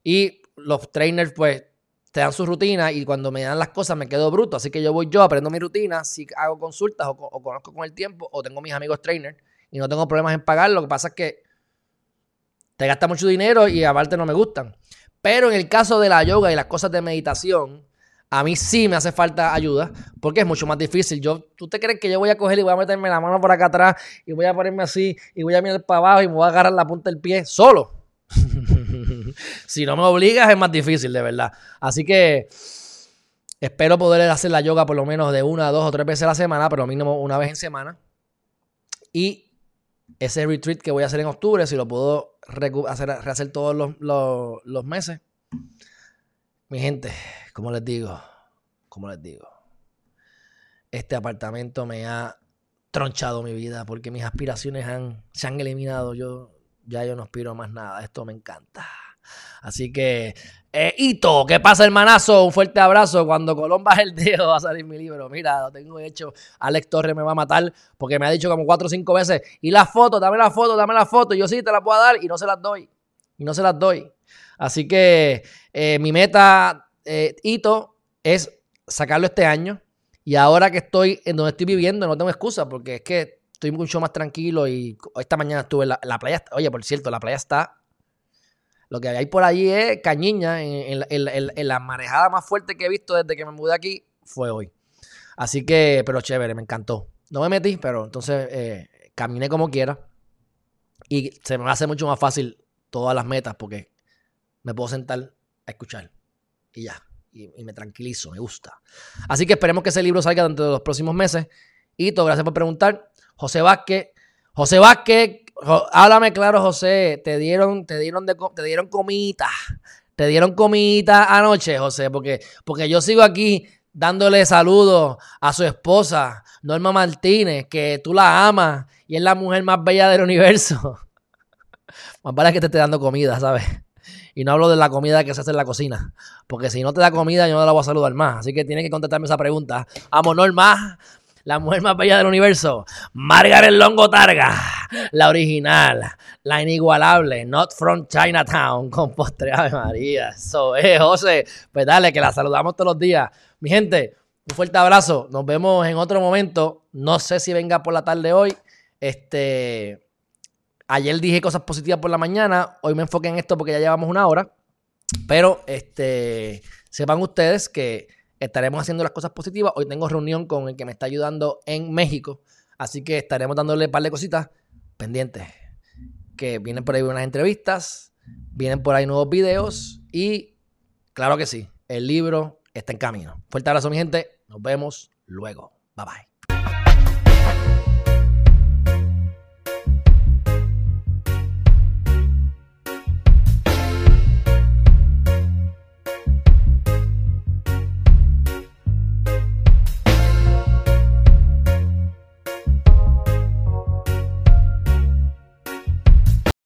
Speaker 1: Y los trainers, pues, te dan su rutina y cuando me dan las cosas me quedo bruto. Así que yo voy yo, aprendo mi rutina, si hago consultas o, conozco con el tiempo o tengo mis amigos trainers y no tengo problemas en pagar. Lo que pasa es que te gasta mucho dinero y aparte no me gustan. Pero en el caso de la yoga y las cosas de meditación, a mí sí me hace falta ayuda porque es mucho más difícil. Yo, ¿Tú te crees que yo voy a coger y voy a meterme la mano por acá atrás y voy a ponerme así y voy a mirar para abajo y me voy a agarrar la punta del pie solo? [LAUGHS] si no me obligas es más difícil, de verdad. Así que espero poder hacer la yoga por lo menos de una, dos o tres veces a la semana, pero mínimo una vez en semana. Y ese retreat que voy a hacer en octubre, si lo puedo hacer, rehacer todos los, los meses. Mi gente, como les digo, como les digo, este apartamento me ha tronchado mi vida porque mis aspiraciones han, se han eliminado. Yo ya yo no aspiro a más nada. Esto me encanta. Así que, eh, Hito, ¿qué pasa, hermanazo? Un fuerte abrazo. Cuando Colón baje el dedo va a salir mi libro. Mira, lo tengo hecho. Alex Torres me va a matar porque me ha dicho como cuatro o cinco veces. Y la foto, dame la foto, dame la foto. Y yo sí te la puedo dar y no se las doy. Y no se las doy. Así que eh, mi meta eh, hito es sacarlo este año. Y ahora que estoy en donde estoy viviendo, no tengo excusa porque es que estoy mucho más tranquilo y esta mañana estuve en la, playa. Oye, por cierto, la playa está... Lo que hay por allí es cañiña. En, la marejada más fuerte que he visto desde que me mudé aquí fue hoy. Así que, pero chévere, me encantó. No me metí, pero entonces eh, caminé como quiera. Y se me hace mucho más fácil todas las metas porque me puedo sentar a escuchar y ya. Y, me tranquilizo, me gusta. Así que esperemos que ese libro salga dentro de los próximos meses. Y todo, gracias por preguntar. José Vázquez. José Vázquez, háblame claro, José. Te dieron, te dieron, de, te dieron comita. Te dieron comita anoche, José, porque, porque yo sigo aquí dándole saludos a su esposa, Norma Martínez, que tú la amas y es la mujer más bella del universo. [LAUGHS] Más vale que te esté dando comida, ¿sabes? Y no hablo de la comida que se hace en la cocina. Porque si no te da comida, yo no la voy a saludar más. Así que tienes que contestarme esa pregunta. Amo más la mujer más bella del universo, Margaret Longo Targa, la original, la inigualable, not from Chinatown, [LAUGHS] con postre Ave María. Eso es, José. Pues dale, que la saludamos todos los días. Mi gente, un fuerte abrazo. Nos vemos en otro momento. No sé si venga por la tarde hoy. Este. Ayer dije cosas positivas por la mañana, hoy me enfoqué en esto porque ya llevamos una hora, pero este, sepan ustedes que estaremos haciendo las cosas positivas. Hoy tengo reunión con el que me está ayudando en México, así que estaremos dándole un par de cositas pendientes, que vienen por ahí unas entrevistas, vienen por ahí nuevos videos y claro que sí, el libro está en camino. Fuerte abrazo mi gente, nos vemos luego. Bye bye.